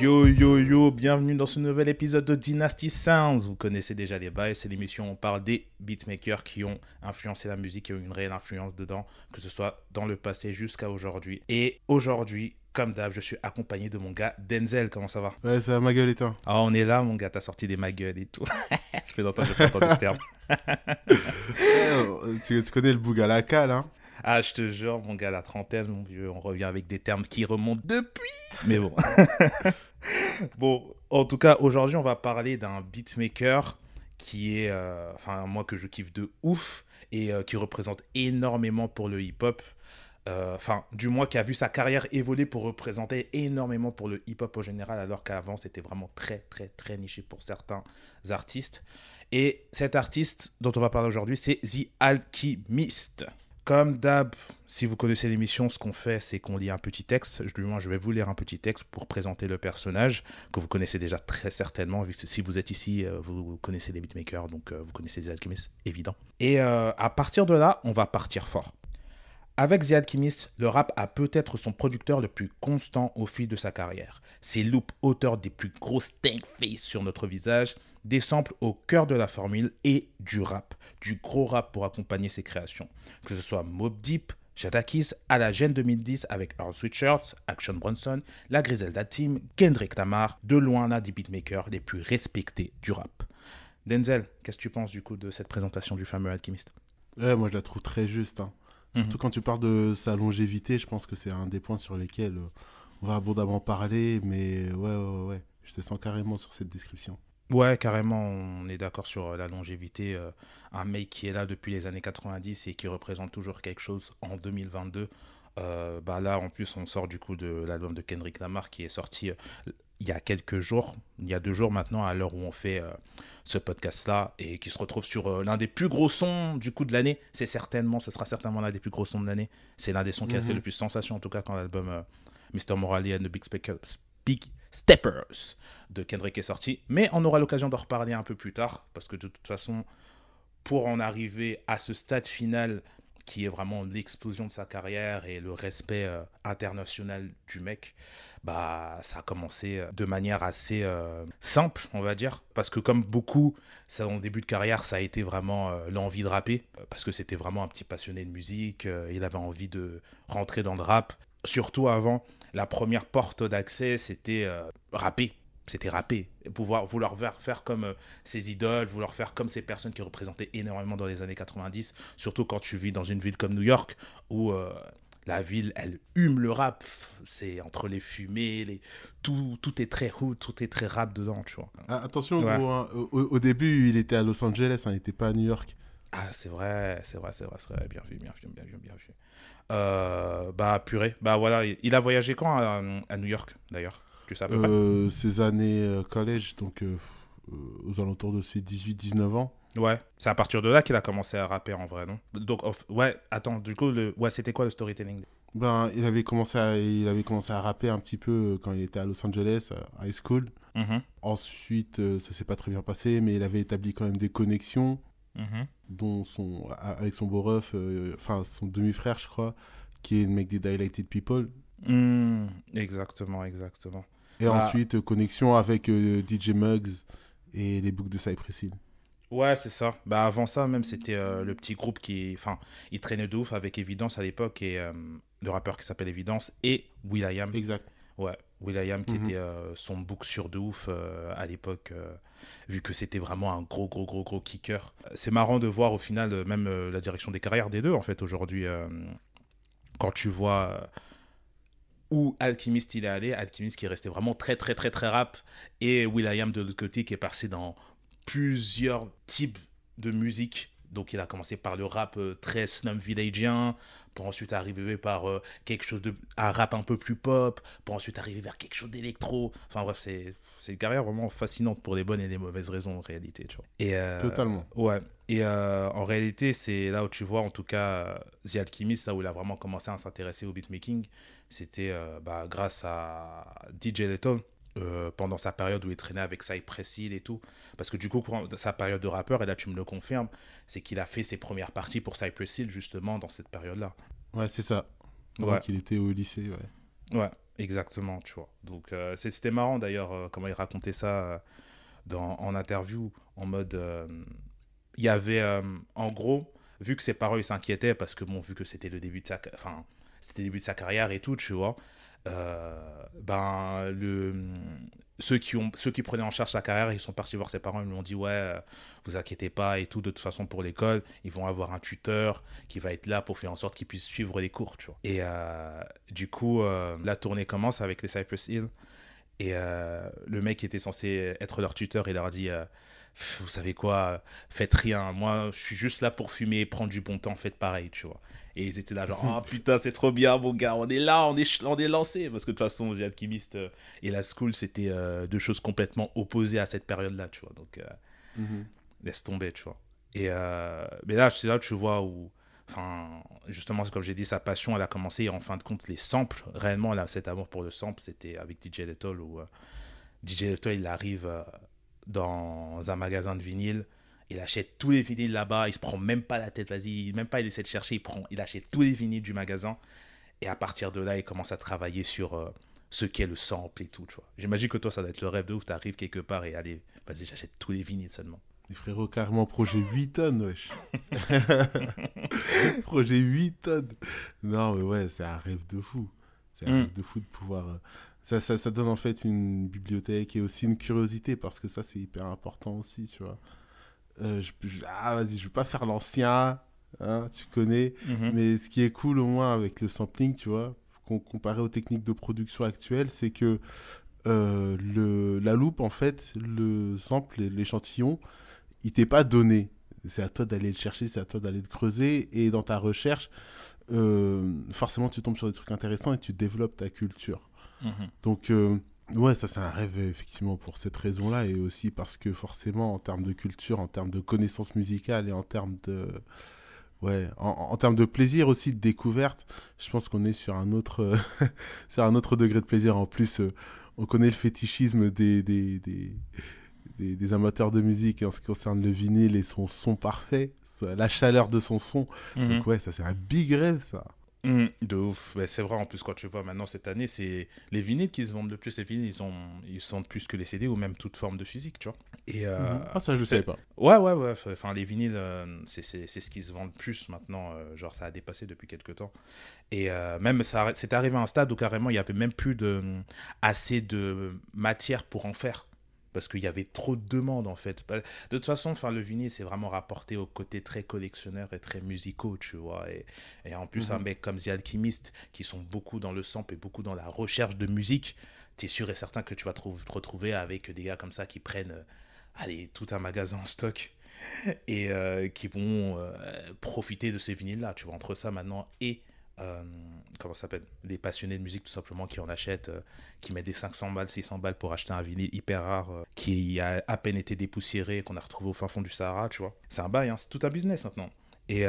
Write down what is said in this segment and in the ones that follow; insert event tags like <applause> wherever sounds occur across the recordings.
Yo yo yo, bienvenue dans ce nouvel épisode de Dynasty Sounds. Vous connaissez déjà les bails, c'est l'émission où on parle des beatmakers qui ont influencé la musique et ont une réelle influence dedans, que ce soit dans le passé jusqu'à aujourd'hui. Et aujourd'hui, comme d'hab, je suis accompagné de mon gars Denzel. Comment ça va? Ouais, ça va ma gueule et toi? Ah, on est là, mon gars, t'as sorti des ma gueule et tout. <laughs> ça fait longtemps que je pas entendu ce terme. Ouais, <laughs> tu, tu connais le bougalaka là Ah, je te jure, mon gars, la trentaine, mon vieux, on revient avec des termes qui remontent depuis. Mais bon. <laughs> bon, en tout cas, aujourd'hui, on va parler d'un beatmaker qui est, euh, enfin, moi que je kiffe de ouf et euh, qui représente énormément pour le hip-hop. Euh, Enfin, du moins, qui a vu sa carrière évoluer pour représenter énormément pour le hip-hop au général, alors qu'avant, c'était vraiment très, très, très niché pour certains artistes. Et cet artiste dont on va parler aujourd'hui, c'est The Alchemist. Comme d'hab, si vous connaissez l'émission, ce qu'on fait, c'est qu'on lit un petit texte. Je, du moins, je vais vous lire un petit texte pour présenter le personnage, que vous connaissez déjà très certainement, si vous êtes ici, euh, vous connaissez les beatmakers, donc euh, vous connaissez The Alchemist, évident. Et euh, à partir de là, on va partir fort. Avec The Alchemist, le rap a peut-être son producteur le plus constant au fil de sa carrière. Ses loops auteurs des plus grosses stank face sur notre visage, des samples au cœur de la formule et du rap, du gros rap pour accompagner ses créations. Que ce soit Mob Deep, Jadakiss, à la Gêne 2010 avec Earl Sweatshirts, Action Bronson, la Griselda Team, Kendrick Lamar, de loin l'un des beatmakers les plus respectés du rap. Denzel, qu'est-ce que tu penses du coup de cette présentation du fameux Alchemist? Ouais, moi je la trouve très juste. hein. Surtout Mhm. quand tu parles de sa longévité, je pense que c'est un des points sur lesquels euh, on va abondamment parler, mais ouais, ouais, ouais. Je te sens carrément sur cette description. Ouais, carrément, on est d'accord sur euh, la longévité. euh, un mec qui est là depuis les années 90 et qui représente toujours quelque chose en 2022. Euh, bah là, en plus, on sort du coup de l'album de Kendrick Lamar qui est sorti euh, il y a quelques jours, il y a deux jours maintenant, à l'heure où on fait euh, ce podcast-là, et qui se retrouve sur euh, l'un des plus gros sons du coup de l'année. C'est certainement, ce sera certainement l'un des plus gros sons de l'année. C'est l'un des sons qui a Mhm. fait le plus sensation, en tout cas, quand l'album euh, Mr. Morale and the Big, Speak- Big Steppers de Kendrick est sorti. Mais on aura l'occasion d'en reparler un peu plus tard, parce que de toute façon, pour en arriver à ce stade final qui est vraiment l'explosion de sa carrière et le respect euh, international du mec, bah ça a commencé euh, de manière assez euh, simple, on va dire, parce que comme beaucoup, ça, en début de carrière, ça a été vraiment l'envie de rapper, parce que c'était vraiment un petit passionné de musique, il avait envie de rentrer dans le rap, surtout avant, la première porte d'accès, c'était euh, rapper. C'était rapper, et pouvoir vouloir faire, comme euh, ses idoles, vouloir faire comme ces personnes qui représentaient énormément dans les années 90, surtout quand tu vis dans une ville comme New York, où euh, la ville, elle hume le rap. C'est entre les fumées, les... Tout, tout est très hood, tout est très rap dedans, tu vois. Ah, attention, Ouais. gros, hein, au, au début, il était à Los Angeles, hein, il n'était pas à New York. Ah, c'est vrai, c'est vrai, c'est vrai, c'est vrai. Bien vu, bien vu, bien vu, bien vu. Euh, bah, purée. Bah voilà, il- a voyagé quand à, à New York, d'ailleurs? Tu sais à peu près? Euh, ses années euh, collège, donc aux alentours de ses 18-19 ans. Ouais, c'est à partir de là qu'il a commencé à rapper en vrai, non? Donc, off- ouais, attends, du coup, le... ouais, c'était quoi le storytelling? Ben, il avait commencé à, il avait commencé à rapper un petit peu quand il était à Los Angeles, à high school. Mhm, Ensuite, ça s'est pas très bien passé, mais il avait établi quand même des connexions, mhm. dont son, avec son beau ref, euh, enfin son demi-frère, je crois, qui est le mec des Dilated People. Hmm, exactement, exactement. Et Bah. ensuite, euh, connexion avec euh, DJ Muggs et les boucles de Cypress Hill. Ouais, c'est ça. Bah avant ça, même, c'était le petit groupe qui... Enfin, il traînait de ouf avec Evidence à l'époque, et le rappeur qui s'appelle Evidence, et Will.i.am. Exact. Ouais, Will.i.am qui Mhm. était euh, son book sur de ouf euh, à l'époque, euh, vu que c'était vraiment un gros, gros, gros, gros kicker. C'est marrant de voir au final même la direction des carrières des deux, en fait, aujourd'hui. quand tu vois où Alchemist il est allé, Alchemist qui est resté vraiment très, très, très, très rap, et Will.i.am de l'autre côté qui est passé dans plusieurs types de musique. Donc il a commencé par le rap euh, très slum villagien, pour ensuite arriver par euh, quelque chose de un rap un peu plus pop, pour ensuite arriver vers quelque chose d'électro. Enfin bref, c'est c'est une carrière vraiment fascinante pour les bonnes et les mauvaises raisons en réalité, tu vois. Et euh, Totalement. Ouais. Et en réalité, c'est là où tu vois, en tout cas, The Alchemist, là où il a vraiment commencé à s'intéresser au beatmaking, c'était bah, grâce à DJ Letton. Euh, pendant sa période où il traînait avec Cypress Hill et tout. Parce que du coup, sa période de rappeur, et là tu me le confirmes, c'est qu'il a fait ses premières parties pour Cypress Hill justement dans cette période-là. Ouais, c'est ça. Ouais. qu'il était au lycée, ouais. Ouais, exactement, tu vois. Donc, euh, c'était marrant d'ailleurs euh, comment il racontait ça dans, en interview, en mode. Il y avait, en gros, vu que ses parents ils s'inquiétaient parce que, bon, vu que c'était le début de sa. Enfin, c'était le début de sa carrière et tout, tu vois. Ben, le, ceux qui, ont, ceux qui prenaient en charge sa carrière, ils sont partis voir ses parents, ils lui ont dit ouais, euh, vous inquiétez pas et tout, de toute façon pour l'école, ils vont avoir un tuteur qui va être là pour faire en sorte qu'ils puissent suivre les cours, tu vois. Et euh, du coup, euh, la tournée commence avec les Cypress Hill et le mec qui était censé être leur tuteur, il leur a dit vous savez quoi, faites rien. Moi, je suis juste là pour fumer prendre du bon temps, faites pareil, tu vois. Et ils étaient là, genre, oh putain, c'est trop bien, mon gars, on est là, on est, on est lancé. Parce que de toute façon, The Alchemist euh, et la School, c'était euh, deux choses complètement opposées à cette période-là, tu vois. Donc, euh, mhm. laisse tomber, tu vois. Et, mais là, c'est là que tu vois où, enfin, justement, comme j'ai dit, sa passion, elle a commencé. Et en fin de compte, les samples, réellement, là, cet amour pour le sample, c'était avec DJ Little où DJ Little, il arrive dans un magasin de vinyle. Il achète tous les vinyles là-bas. Il se prend même pas la tête. Vas-y, même pas il essaie de chercher. Il prend, il achète tous les vinyles du magasin. Et à partir de là, il commence à travailler sur euh, ce qu'est le sample et tout. J'imagine que toi, ça doit être le rêve de ouf. Tu arrives quelque part et allez, vas-y, j'achète tous les vinyles seulement. Les frérots, carrément, projet 8 tonnes, wesh. <laughs> projet 8 tonnes. Non, mais ouais, c'est un rêve de fou. C'est un mm. rêve de fou de pouvoir euh, ça, ça, ça, donne en fait une bibliothèque et aussi une curiosité parce que ça c'est hyper important aussi, tu vois. Euh, je, ah vas-y, je vais pas faire l'ancien, hein, tu connais, mhm. mais ce qui est cool au moins avec le sampling, tu vois, comparé aux techniques de production actuelles, c'est que euh, le, la loupe en fait, le sample, l'échantillon, il t'est pas donné. C'est à toi d'aller le chercher, c'est à toi d'aller le creuser et dans ta recherche, euh, forcément tu tombes sur des trucs intéressants et tu développes ta culture. Mhm. Donc, euh, ouais, ça c'est un rêve effectivement pour cette raison-là et aussi parce que forcément en termes de culture, en termes de connaissances musicales et en termes de... Ouais, en, termes de plaisir aussi, de découverte, je pense qu'on est sur un autre, <laughs> sur un autre degré de plaisir. En plus, euh, on connaît le fétichisme des, des, des, des, amateurs de musique en ce qui concerne le vinyle et son son parfait, la chaleur de son son. Mhm. Donc ouais, ça c'est un big rêve ça. Mmh, de ouf. c'est vrai, en plus, quand tu vois maintenant cette année, c'est les vinyles qui se vendent le plus. Les vinyles, ils, sont... ils sont plus que les CD ou même toute forme de physique, tu vois. Et, euh, mmh. Ah, ça, je le savais pas. Ouais, ouais, ouais. Enfin, les vinyles, euh, c'est ce qui se vend le plus maintenant. Euh, genre, ça a dépassé depuis quelques temps. Et même, c'est arrivé à un stade où carrément, il n'y avait même plus de, assez de matière pour en faire parce qu'il y avait trop de demandes en fait. De toute façon, enfin, le vinyle, c'est vraiment rapporté au côté très collectionneur et très musicaux, tu vois. Et, en plus, un mhm. mec comme The Alchemist, qui sont beaucoup dans le sample et beaucoup dans la recherche de musique, tu es sûr et certain que tu vas te retrouver avec des gars comme ça qui prennent euh, allez, tout un magasin en stock et euh, qui vont euh, profiter de ces vinyles-là, tu vois, entre ça maintenant et euh, comment ça s'appelle Les passionnés de musique, tout simplement, qui en achètent, euh, qui mettent des 500 balles, 600 balles pour acheter un vinyle hyper rare, euh, qui a à peine été dépoussiéré, qu'on a retrouvé au fin fond du Sahara, tu vois. C'est un bail, hein, c'est tout un business maintenant. Et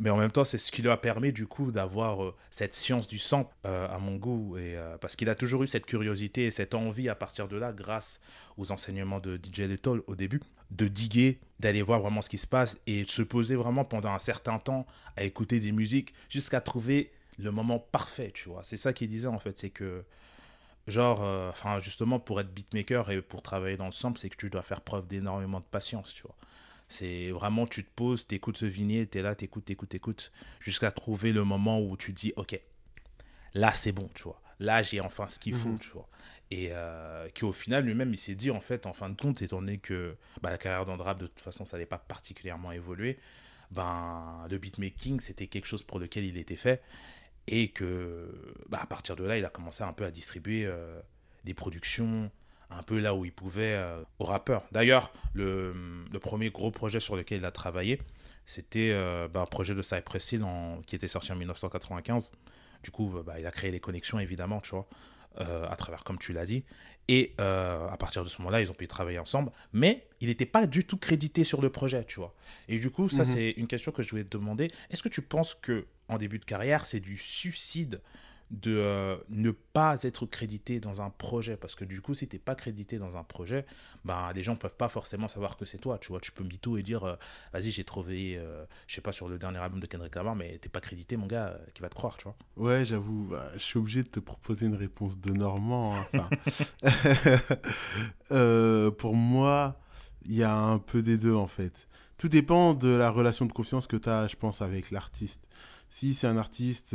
mais en même temps, c'est ce qui lui a permis du coup d'avoir cette science du sang à mon goût. Et, parce qu'il a toujours eu cette curiosité et cette envie à partir de là, grâce aux enseignements de DJ Little au début, de diguer, d'aller voir vraiment ce qui se passe et de se poser vraiment pendant un certain temps à écouter des musiques jusqu'à trouver le moment parfait, tu vois. C'est ça qu'il disait en fait, c'est que genre, euh, enfin justement pour être beatmaker et pour travailler dans le sample, c'est que tu dois faire preuve d'énormément de patience, tu vois. C'est vraiment, tu te poses, t'écoutes ce vinyle, t'es là, t'écoutes, t'écoutes, t'écoutes, jusqu'à trouver le moment où tu dis, ok, là c'est bon, tu vois là j'ai enfin ce qu'il faut, mhm. tu vois. Et euh, qui au final lui-même il s'est dit en fait en fin de compte étant donné que bah, la carrière d'Andrap de toute façon ça n'allait pas particulièrement évolué, ben le beatmaking c'était quelque chose pour lequel il était fait et que bah, à partir de là il a commencé un peu à distribuer euh, des productions un peu là où il pouvait euh, aux rappeurs. D'ailleurs, le, le, premier gros projet sur lequel il a travaillé, c'était bah, un projet de Cypress Hill en, qui était sorti en 1995 du coup, bah, il a créé les connexions, évidemment, tu vois, euh, à travers, comme tu l'as dit. Et euh, à partir de ce moment-là, ils ont pu travailler ensemble. Mais il n'était pas du tout crédité sur le projet, tu vois. Et du coup, ça, mhm. c'est une question que je voulais te demander. Est-ce que tu penses que en début de carrière, c'est du suicide de euh, ne pas être crédité dans un projet. Parce que du coup, si tu n'es pas crédité dans un projet, ben, les gens ne peuvent pas forcément savoir que c'est toi. Tu vois, tu peux mytho et dire euh, Vas-y, j'ai trouvé, euh, je sais pas, sur le dernier album de Kendrick Lamar, mais t'es pas crédité, mon gars, qui va te croire, tu vois. Ouais, j'avoue, bah, je suis obligé de te proposer une réponse de Normand. Hein, <laughs> pour moi, il y a un peu des deux, en fait. Tout dépend de la relation de confiance que tu as, je pense, avec l'artiste. Si c'est un artiste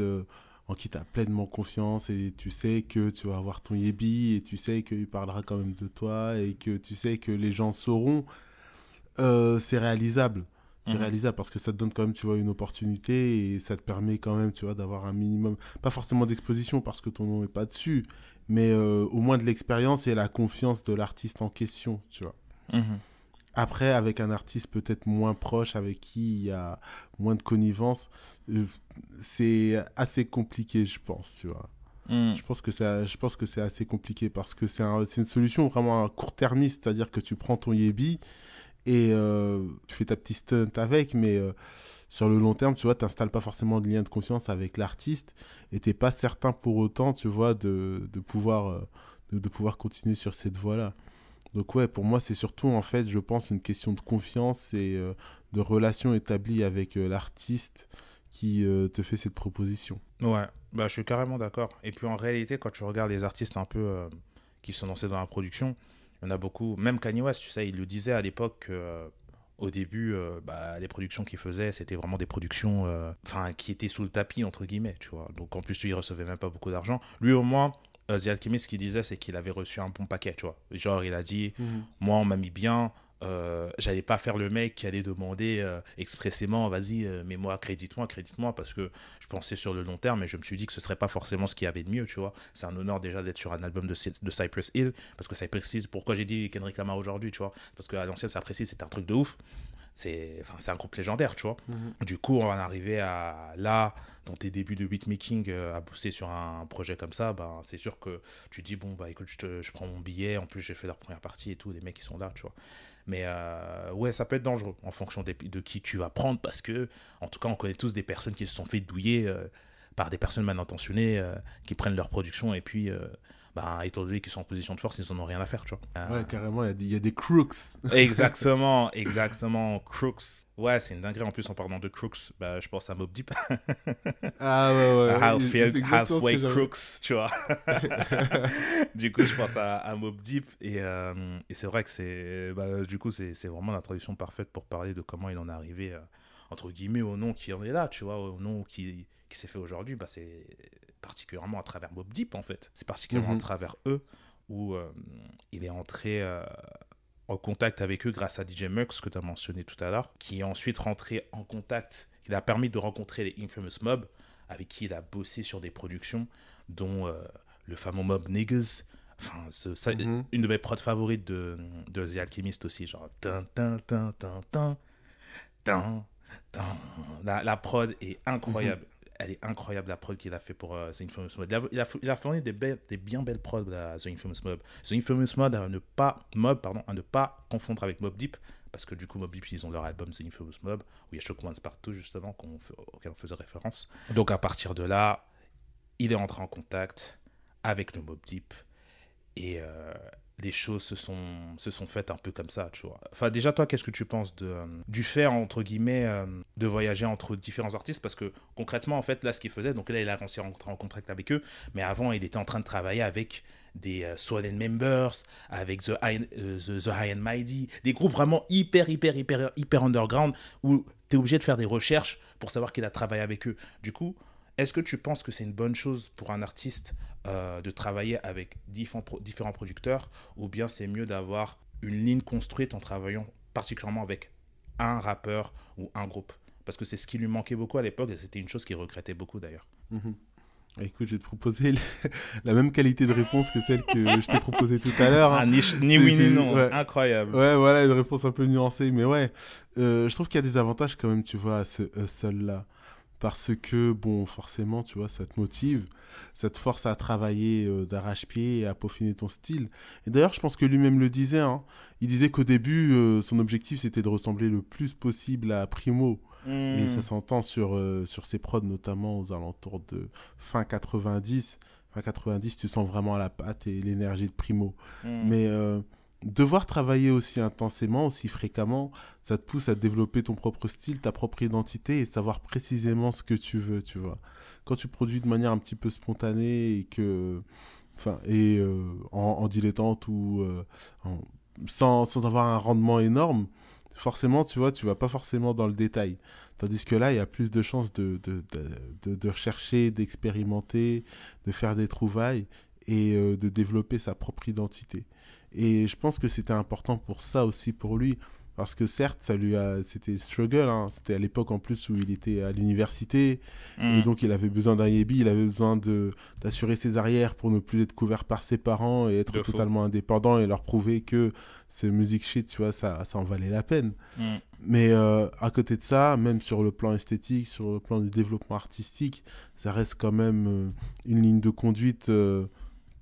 en qui tu as pleinement confiance et tu sais que tu vas avoir ton Yebi et tu sais qu'il parlera quand même de toi et que tu sais que les gens sauront, euh, c'est réalisable. C'est mhm. réalisable parce que ça te donne quand même, tu vois, une opportunité et ça te permet quand même, tu vois, d'avoir un minimum, pas forcément d'exposition parce que ton nom n'est pas dessus, mais euh, au moins de l'expérience et la confiance de l'artiste en question, tu vois. Mhm. Après, avec un artiste peut-être moins proche, avec qui il y a moins de connivence, euh, c'est assez compliqué, je pense, tu vois. Hmm. Je pense que c'est je pense que c'est assez compliqué parce que c'est une solution vraiment court-termiste, c'est-à-dire que tu prends ton Yebi et euh, tu fais ta petite stunt avec, mais euh, sur le long terme, tu vois, tu n'installes pas forcément de lien de confiance avec l'artiste et tu n'es pas certain pour autant, tu vois, de, de pouvoir, de, pouvoir continuer sur cette voie-là. Donc ouais, pour moi, c'est surtout en fait, je pense, une question de confiance et euh, de relation établie avec euh, l'artiste qui euh, te fait cette proposition. Ouais, bah, je suis carrément d'accord. Et puis en réalité, quand tu regardes les artistes un peu qui sont lancés dans la production, il y en a beaucoup, même Kanye West, tu sais, il le disait à l'époque au début, bah, les productions qu'il faisait, c'était vraiment des productions enfin qui étaient sous le tapis, entre guillemets, tu vois. Donc en plus, lui, il recevait même pas beaucoup d'argent. Lui, au moins, euh, The Alchemist, ce qu'il disait, c'est qu'il avait reçu un bon paquet, tu vois. Genre, il a dit, mhm. moi, on m'a mis bien, euh, j'allais pas faire le mec qui allait demander euh, expressément, vas-y, euh, mais moi, crédite-moi, crédite-moi, parce que je pensais sur le long terme, et je me suis dit que ce serait pas forcément ce qu'il y avait de mieux, tu vois. C'est un honneur déjà d'être sur un album de, de Cypress Hill, parce que ça précise pourquoi j'ai dit Kendrick Lamar aujourd'hui, tu vois. Parce qu'à l'ancienne, ça précise, c'était un truc de ouf c'est enfin, un groupe légendaire, tu vois. Mhm. Du coup, on va arriver à là, dans tes débuts de beatmaking, euh, à bosser sur un projet comme ça, ben, c'est sûr que tu dis, bon, bah écoute, je, je prends mon billet, en plus j'ai fait leur première partie et tout, les mecs qui sont là, tu vois. Mais euh, ouais, ça peut être dangereux en fonction de, de, qui tu vas prendre, parce que, en tout cas, on connaît tous des personnes qui se sont fait douiller euh, par des personnes mal intentionnées, qui prennent leur production et puis bah, étant donné qu'ils sont en position de force, ils n'en ont rien à faire, tu vois. Ouais, carrément, il y, a des crooks. <laughs> exactement, exactement, crooks. Ouais, c'est une dinguerie. En plus, en parlant de crooks, bah, je pense à Mob Deep. ah ouais, ouais. <laughs> Half, halfway crooks, tu vois. <laughs> du coup, je pense à, à Mob Deep. Et, euh, et c'est vrai que c'est, bah, du coup, c'est vraiment la traduction parfaite pour parler de comment il en est arrivé, euh, entre guillemets, au nom qui en est là, tu vois, au nom qui, qui s'est fait aujourd'hui. Bah, c'est particulièrement à travers Bob Deep en fait. C'est particulièrement à mhm. travers eux où euh, il est entré euh, en contact avec eux grâce à DJ Mux que tu as mentionné tout à l'heure, qui est ensuite rentré en contact, il a permis de rencontrer les Infamous Mob avec qui il a bossé sur des productions dont euh, le fameux Mob Niggas. Enfin, ça, mhm. une de mes prods favorites de, de The Alchemist aussi, genre la, la prod est incroyable elle est incroyable la prod qu'il a fait pour euh, The Infamous Mob. Il a, fourni des, des, bien belles prods à The Infamous Mob. The Infamous Mob à ne pas, Mob, pardon, à ne pas confondre avec Mob Deep, parce que du coup Mob Deep ils ont leur album The Infamous Mob, où il y a Shock Ones partout justement, auquel on faisait référence. Donc à partir de là, il est entré en contact avec le Mob Deep, et euh, les choses se sont, se sont faites un peu comme ça, tu vois. Enfin, déjà, toi, qu'est-ce que tu penses de, euh, du fait, entre guillemets, euh, de voyager entre différents artistes? Parce que concrètement, en fait, là, ce qu'il faisait, donc là, il a rentrer en contact avec eux, mais avant, il était en train de travailler avec des euh, Members, avec The High, the, High and Mighty, des groupes vraiment hyper, hyper, hyper, hyper underground, où tu es obligé de faire des recherches pour savoir qu'il a travaillé avec eux. Du coup, est-ce que tu penses que c'est une bonne chose pour un artiste euh, de travailler avec différents, producteurs ou bien c'est mieux d'avoir une ligne construite en travaillant particulièrement avec un rappeur ou un groupe Parce que c'est ce qui lui manquait beaucoup à l'époque et c'était une chose qu'il regrettait beaucoup d'ailleurs. Mhm. Écoute, je vais te proposer <laughs> la même qualité de réponse que celle que je t'ai proposée tout à l'heure. Hein. Ah, ni, oui ni non, incroyable. Ouais, voilà, une réponse un peu nuancée, mais ouais, euh, je trouve qu'il y a des avantages quand même, tu vois, à ce seul-là parce que, bon, forcément, tu vois, ça te motive, ça te force à travailler euh, d'arrache-pied et à peaufiner ton style. Et d'ailleurs, je pense que lui-même le disait, hein. il disait qu'au début, euh, son objectif, c'était de ressembler le plus possible à Primo, Et ça s'entend sur, euh, sur ses prods, notamment aux alentours de fin 90. Fin 90, tu sens vraiment la patte et l'énergie de Primo. Mm. Mais devoir travailler aussi intensément, aussi fréquemment, ça te pousse à développer ton propre style, ta propre identité et savoir précisément ce que tu veux, tu vois. Quand tu produis de manière un petit peu spontanée et que. Enfin, et euh, en, dilettante ou euh, en- sans, sans avoir un rendement énorme, forcément, tu vois, tu vas pas forcément dans le détail. Tandis que là, il y a plus de chances de, de, de, de- rechercher, d'expérimenter, de faire des trouvailles et euh, de développer sa propre identité. Et je pense que c'était important pour ça aussi pour lui. Parce que certes, ça lui a, c'était struggle. hein. C'était à l'époque en plus où il était à l'université. Mm. Et donc, il avait besoin d'un Yebi, il avait besoin de, d'assurer ses arrières pour ne plus être couvert par ses parents et être De fou. totalement indépendant et leur prouver que ce music shit, tu vois, ça, ça en valait la peine. Mm. Mais euh, à côté de ça, même sur le plan esthétique, sur le plan du développement artistique, ça reste quand même euh, une ligne de conduite euh,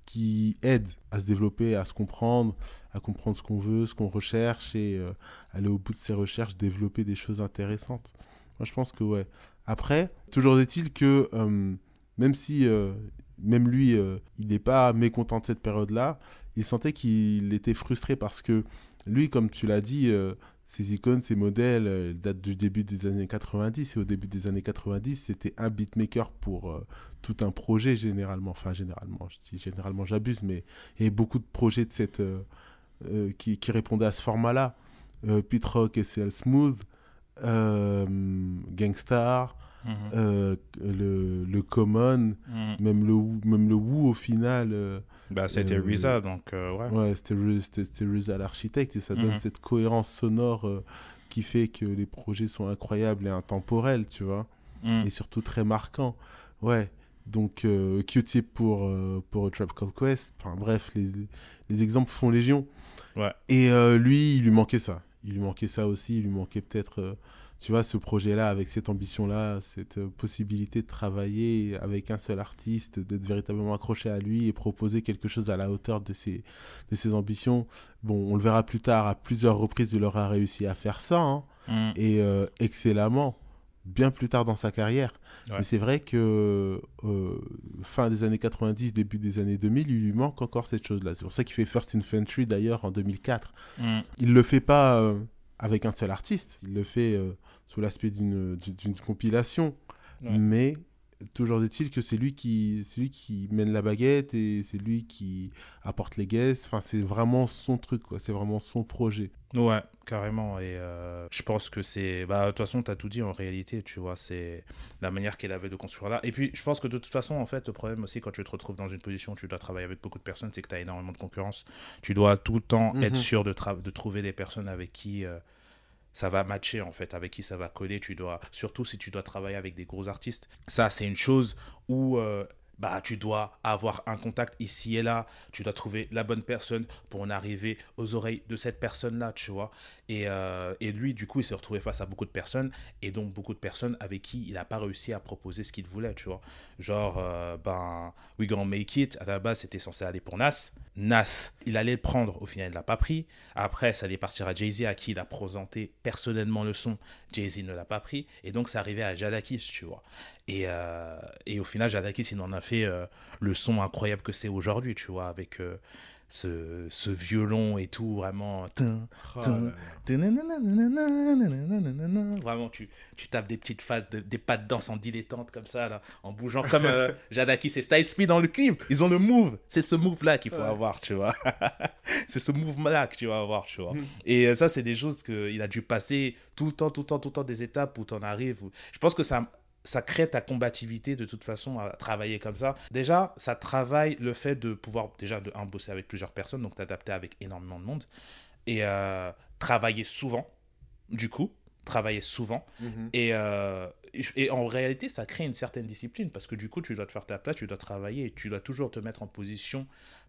qui aide à se développer, à se comprendre, à comprendre ce qu'on veut, ce qu'on recherche et euh, aller au bout de ses recherches, développer des choses intéressantes. Moi, je pense que ouais. Après, toujours est-il que euh, même si euh, même lui, il n'est pas mécontent de cette période-là, il sentait qu'il était frustré parce que lui, comme tu l'as dit, ces icônes, ces modèles euh, datent du début des années 90. Et au début des années 90, c'était un beatmaker pour euh, tout un projet, généralement. Enfin, généralement, je dis généralement, j'abuse, mais il y avait beaucoup de projets de cette, euh, qui, qui répondaient à ce format-là. Pete Rock et CL Smooth, Gangstar, Mhm. euh, le, le Common, Mm. même le, même le Wu au final. euh, Bah, c'était Euh, donc euh, ouais. Ouais, c'était Reza l'architecte et ça donne Mhm. cette cohérence sonore qui fait que les projets sont incroyables et intemporels, tu vois, et surtout très marquants. Ouais, donc Q-Tip pour, pour Trap Called Quest, enfin bref, les, les exemples font légion. Ouais. Et lui, il lui manquait ça. Il lui manquait ça aussi, il lui manquait peut-être, tu vois, ce projet-là, avec cette ambition-là, cette euh, possibilité de travailler avec un seul artiste, d'être véritablement accroché à lui et proposer quelque chose à la hauteur de ses, de ses ambitions. Bon, on le verra plus tard, à plusieurs reprises, il aura réussi à faire ça, hein, Mm. et euh, excellemment, bien plus tard dans sa carrière. Ouais. Mais c'est vrai que euh, fin des années 90, début des années 2000, il lui manque encore cette chose-là. C'est pour ça qu'il fait First Infantry d'ailleurs en 2004. Mm. Il le fait pas euh, avec un seul artiste, il le fait sous l'aspect d'une compilation. Ouais. Mais toujours est-il que c'est lui qui c'est lui qui mène la baguette et c'est lui qui apporte les guests. Enfin, c'est vraiment son truc, quoi. C'est vraiment son projet. Ouais, carrément. Et euh, je pense que c'est. Bah, de toute façon, tu as tout dit en réalité, tu vois. C'est la manière qu'elle avait de construire là. Et puis, je pense que de toute façon, en fait, le problème aussi, quand tu te retrouves dans une position où tu dois travailler avec beaucoup de personnes, c'est que tu as énormément de concurrence. Tu dois tout le temps Mhm. être sûr de trouver des personnes avec qui. euh, ça va matcher en fait, avec qui ça va coller. Tu dois, surtout si tu dois travailler avec des gros artistes. Ça, c'est une chose où euh, bah, tu dois avoir un contact ici et là. Tu dois trouver la bonne personne pour en arriver aux oreilles de cette personne-là, tu vois. Et, euh, et lui, du coup, il s'est retrouvé face à beaucoup de personnes et donc beaucoup de personnes avec qui il n'a pas réussi à proposer ce qu'il voulait, tu vois. Genre, euh, ben, We Gonna Make It, à la base, c'était censé aller pour Nas. Nas, il allait le prendre, au final, il l'a pas pris. Après, ça allait partir à Jay-Z, à qui il a présenté personnellement le son. Jay-Z ne l'a pas pris. Et donc, ça arrivait à Jadakis, tu vois. Et, euh, et au final, Jadakis, il en a fait euh, le son incroyable que c'est aujourd'hui, tu vois, avec euh, ce, ce, violon et tout, vraiment. Vraiment, oh tu, tu tapes des petites phases, des pas de danse en dilettante comme ça, là, en bougeant comme euh, Jadakis et Style Speed dans le clip. Ils ont le move. C'est ce move-là qu'il faut avoir, tu vois. c'est ce move-là que tu vas avoir, tu vois. Et ça, c'est des choses qu'il a dû passer tout le temps, tout le temps, tout le temps, des étapes où tu en arrives. Où... Je pense que ça ça crée ta combativité de toute façon à travailler comme ça. Déjà, ça travaille le fait de pouvoir, déjà, de un, bosser avec plusieurs personnes, donc t'adapter avec énormément de monde. Et euh, travailler souvent, du coup, travailler souvent. Mhm. Et, euh, et- et en réalité, ça crée une certaine discipline parce que du coup, tu dois te faire ta place, tu dois travailler et tu dois toujours te mettre en position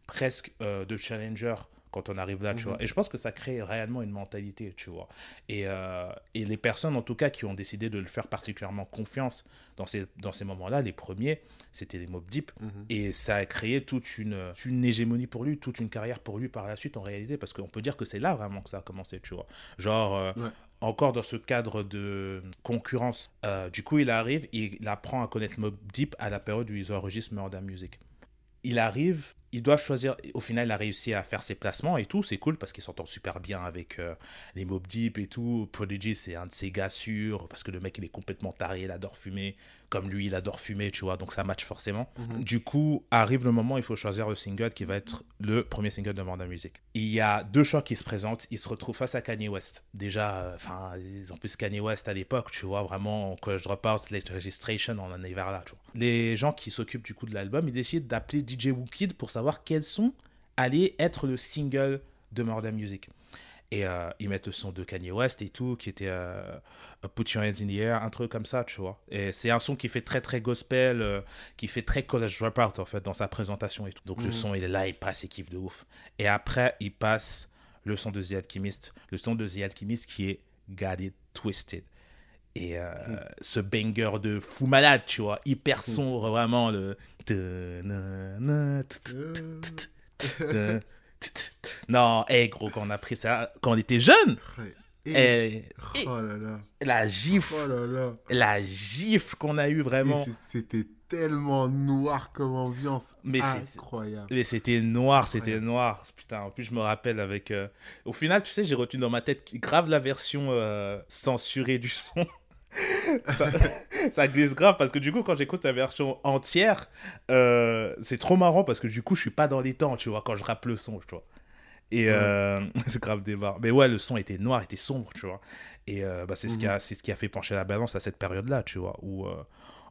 presque euh, de challenger quand on arrive là, tu Mhm. vois. Et je pense que ça crée réellement une mentalité, tu vois. Et, euh, et les personnes, en tout cas, qui ont décidé de le faire particulièrement confiance dans ces, dans ces moments-là, les premiers, c'était les Mob Deep. Mhm. Et ça a créé toute une, une hégémonie pour lui, toute une carrière pour lui par la suite, en réalité, parce qu'on peut dire que c'est là vraiment que ça a commencé, tu vois. Genre, euh, Ouais. encore dans ce cadre de concurrence. Euh, du coup, il arrive, il apprend à connaître Mob Deep à la période où ils enregistrent Murder Music. Il arrive, ils doivent choisir. Au final, il a réussi à faire ses placements et tout. C'est cool parce qu'il s'entend super bien avec euh, les Mob Deep et tout. Prodigy, c'est un de ses gars sûrs parce que le mec, il est complètement taré, il adore fumer. Comme lui, il adore fumer, tu vois. Donc ça match forcément. Mhm. Du coup, arrive le moment il faut choisir le single qui va être le premier single de Manda Music. Il y a deux choix qui se présentent. Il se retrouve face à Kanye West. Déjà, euh, enfin, en plus, Kanye West à l'époque, tu vois, vraiment, College Dropout, Late Registration, on en est vers là, tu vois. Les gens qui s'occupent du coup de l'album, ils décident d'appeler DJ Wookid pour savoir quels sont allait être le single de Murder Music. Et euh, ils mettent le son de Kanye West et tout, qui était euh, Put Your Hands in the Air, un truc comme ça, tu vois. Et c'est un son qui fait très très gospel, euh, qui fait très college dropout en fait dans sa présentation et tout. Donc le Mhm. son il est là, il passe, il kiffe de ouf. Et après, il passe le son de The Alchemist, le son de The Alchemist qui est Got It Twisted. Et euh, ce banger de fou malade, tu vois, hyper sombre, vraiment le. Non, hé gros, quand on a pris ça, quand on était jeune. Et- eh, eh, Oh là là. la gifle, Oh là là. la gifle qu'on a eu vraiment. C'était tellement noir comme ambiance. Mais incroyable. Mais c'était noir, c'était noir. Putain, en plus, je me rappelle avec. euh, Au final, tu sais, j'ai retenu dans ma tête grave la version euh, censurée du son. Ça, <laughs> ça glisse grave parce que du coup, quand j'écoute la version entière, euh, c'est trop marrant parce que du coup, je suis pas dans les temps, tu vois, quand je rappe le son, tu vois. Et euh, <laughs> c'est grave débat. Mais ouais, le son était noir, était sombre, tu vois. Et euh, bah, c'est ce, qui a- c'est ce qui a fait pencher la balance à cette période-là, tu vois, où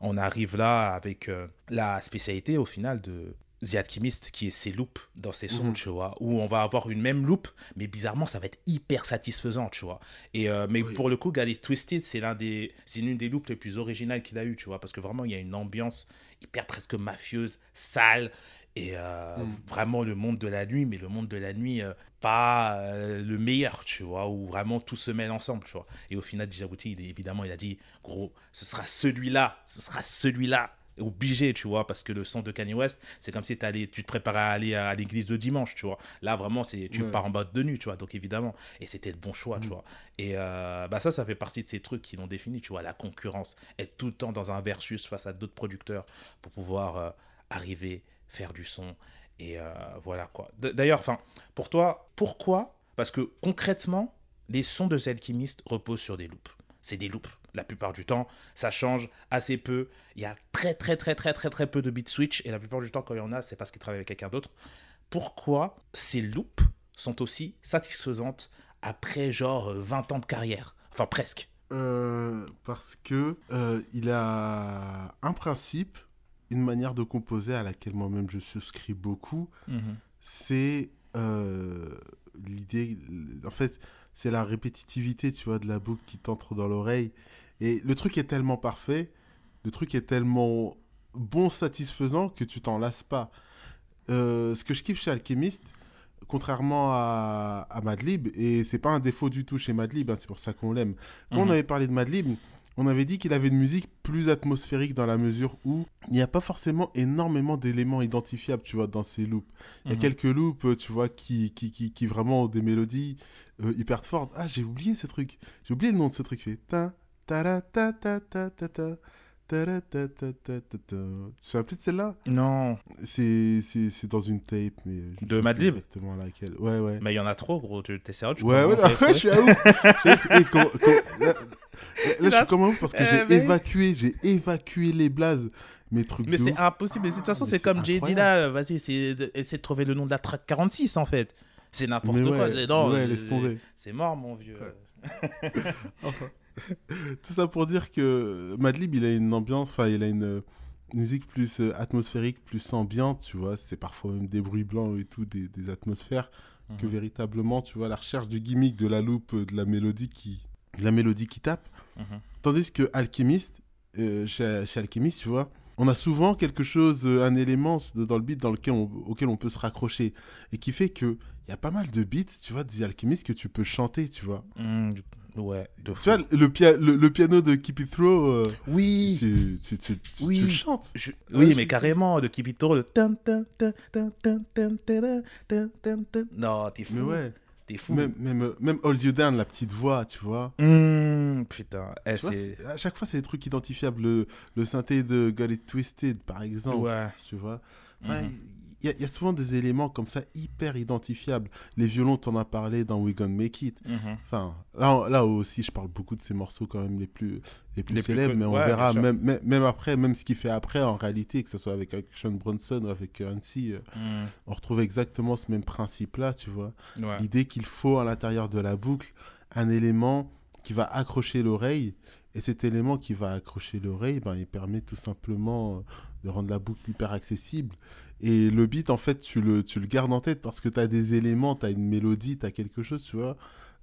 on arrive là avec la spécialité au final de The Alchemist qui est ses loops dans ses sons, Mhm. tu vois, où on va avoir une même loop, mais bizarrement ça va être hyper satisfaisant, tu vois. Et euh, mais Oui. pour le coup, Gali Twisted, c'est l'un des, c'est l'une des loops les plus originales qu'il a eu, tu vois, parce que vraiment il y a une ambiance hyper presque mafieuse, sale. Et euh, Mhm. vraiment le monde de la nuit, mais le monde de la nuit, euh, pas le meilleur, tu vois, où vraiment tout se mêle ensemble, tu vois. Et au final, Djibouti, il, évidemment, il a dit, gros, ce sera celui-là, ce sera celui-là, obligé, tu vois, parce que le son de Kanye West, c'est comme si t'allais- tu te préparais à aller à l'église le dimanche, tu vois. Là, vraiment, c'est tu Ouais. pars en boîte de nuit, tu vois, donc évidemment. Et c'était le bon choix, tu Mhm. vois. Et euh, bah ça, ça fait partie de ces trucs qui l'ont défini, tu vois, la concurrence, être tout le temps dans un versus face à d'autres producteurs pour pouvoir euh, arriver, faire du son. Et euh, voilà quoi. D'ailleurs, enfin, pour toi, pourquoi? Parce que concrètement, les sons de The Alchemist reposent sur des loops. C'est des loops. La plupart du temps, ça change assez peu. Il y a très très très très très très peu de beat switch et la plupart du temps, quand il y en a, c'est parce qu'il travaille avec quelqu'un d'autre. Pourquoi ces loops sont aussi satisfaisantes après genre euh, 20 ans de carrière? Enfin presque. Euh, parce que euh, il a un principe, une manière de composer à laquelle moi-même je souscris beaucoup. C'est euh, l'idée, en fait, c'est la répétitivité, tu vois, de la boucle qui t'entre dans l'oreille. Et le truc est tellement parfait, le truc est tellement bon, satisfaisant que tu t'en lasses pas. Euh, ce que je kiffe chez Alchemist, contrairement à, à Madlib, et c'est pas un défaut du tout chez Madlib, hein, c'est pour ça qu'on l'aime. Quand on Mhm. avait parlé de Madlib, on avait dit qu'il avait une musique plus atmosphérique dans la mesure où il n'y a pas forcément énormément d'éléments identifiables, tu vois, dans ces loops. Il y a Mhm. quelques loops, euh, tu vois, qui, qui, qui, qui vraiment ont des mélodies euh, hyper fortes. Ah, j'ai oublié ce truc. J'ai oublié le nom de ce truc. Fait Tu te plus de celle-là? Non, C'est c'est- c'est dans une tape, mais je De plus Madlib Exactement laquelle. Ouais, ouais. mais il y en a trop, gros. Tu t'es sérieux tu Ouais, ouais, non, vraiment <laughs> je suis à ouf. Je suis à ouf. Quand- là, là, je suis comme un ouf parce que eh, j'ai mais- évacué, j'ai évacué les blazes, mes trucs Mais de c'est ouf. impossible. Mais de toute Ah, façon, mais c'est c'est comme incroyable. là. euh, Vas-y, c'est de- essaie de trouver le nom de la track 46 en fait. C'est n'importe Mais quoi. ouais, non, ouais, euh, laisse tomber. C'est mort, mon vieux. Ouais. <laughs> <laughs> Tout ça pour dire que Madlib, il a une ambiance, enfin, il a une musique plus euh, atmosphérique, plus ambiante, tu vois. C'est parfois même des bruits blancs et tout, des, des atmosphères, que Mhm. véritablement, tu vois, la recherche du gimmick, de la loupe, de la mélodie qui, de la mélodie qui tape. Mhm. Tandis que Alchemist, euh, chez, chez Alchemist, tu vois, on a souvent quelque chose, euh, un élément dans le beat dans lequel on- auquel on peut se raccrocher. Et qui fait que il y a pas mal de beats, tu vois, des alchimistes que tu peux chanter, tu vois. Ouais, de Tu vois, le, le, piano de Keep It Throw. Oui. Tu, tu, tu, tu, oui. chantes. Je... oui, mais carrément, de Keep It Throw. Le... Non, t'es fou. Mais ouais. T'es fou. Même, même, même Hold You Down, la petite voix, tu vois. Mmh, putain. Eh, à chaque fois, c'est des trucs identifiables. Le, le synthé de Got It Twisted, par exemple. Ouais. Tu vois. Enfin, mmh il y, a- y a souvent des éléments comme ça hyper identifiables. Les violons, t'en as parlé dans We Gonna Make It. Mhm. Enfin, là, là aussi, je parle beaucoup de ces morceaux quand même les plus, les plus Les célèbres, mais on ouais, verra même, même, même après, même ce qu'il fait après, en réalité, que ce soit avec Action Bronson ou avec Hansi, Mhm. on retrouve exactement ce même principe-là, tu vois. Ouais. L'idée qu'il faut à l'intérieur de la boucle un élément qui va accrocher l'oreille. Et cet élément qui va accrocher l'oreille, ben, il permet tout simplement euh, de rendre la boucle hyper accessible. Et le beat, en fait, tu le, tu le gardes en tête parce que tu as des éléments, tu as une mélodie, tu as quelque chose, tu vois,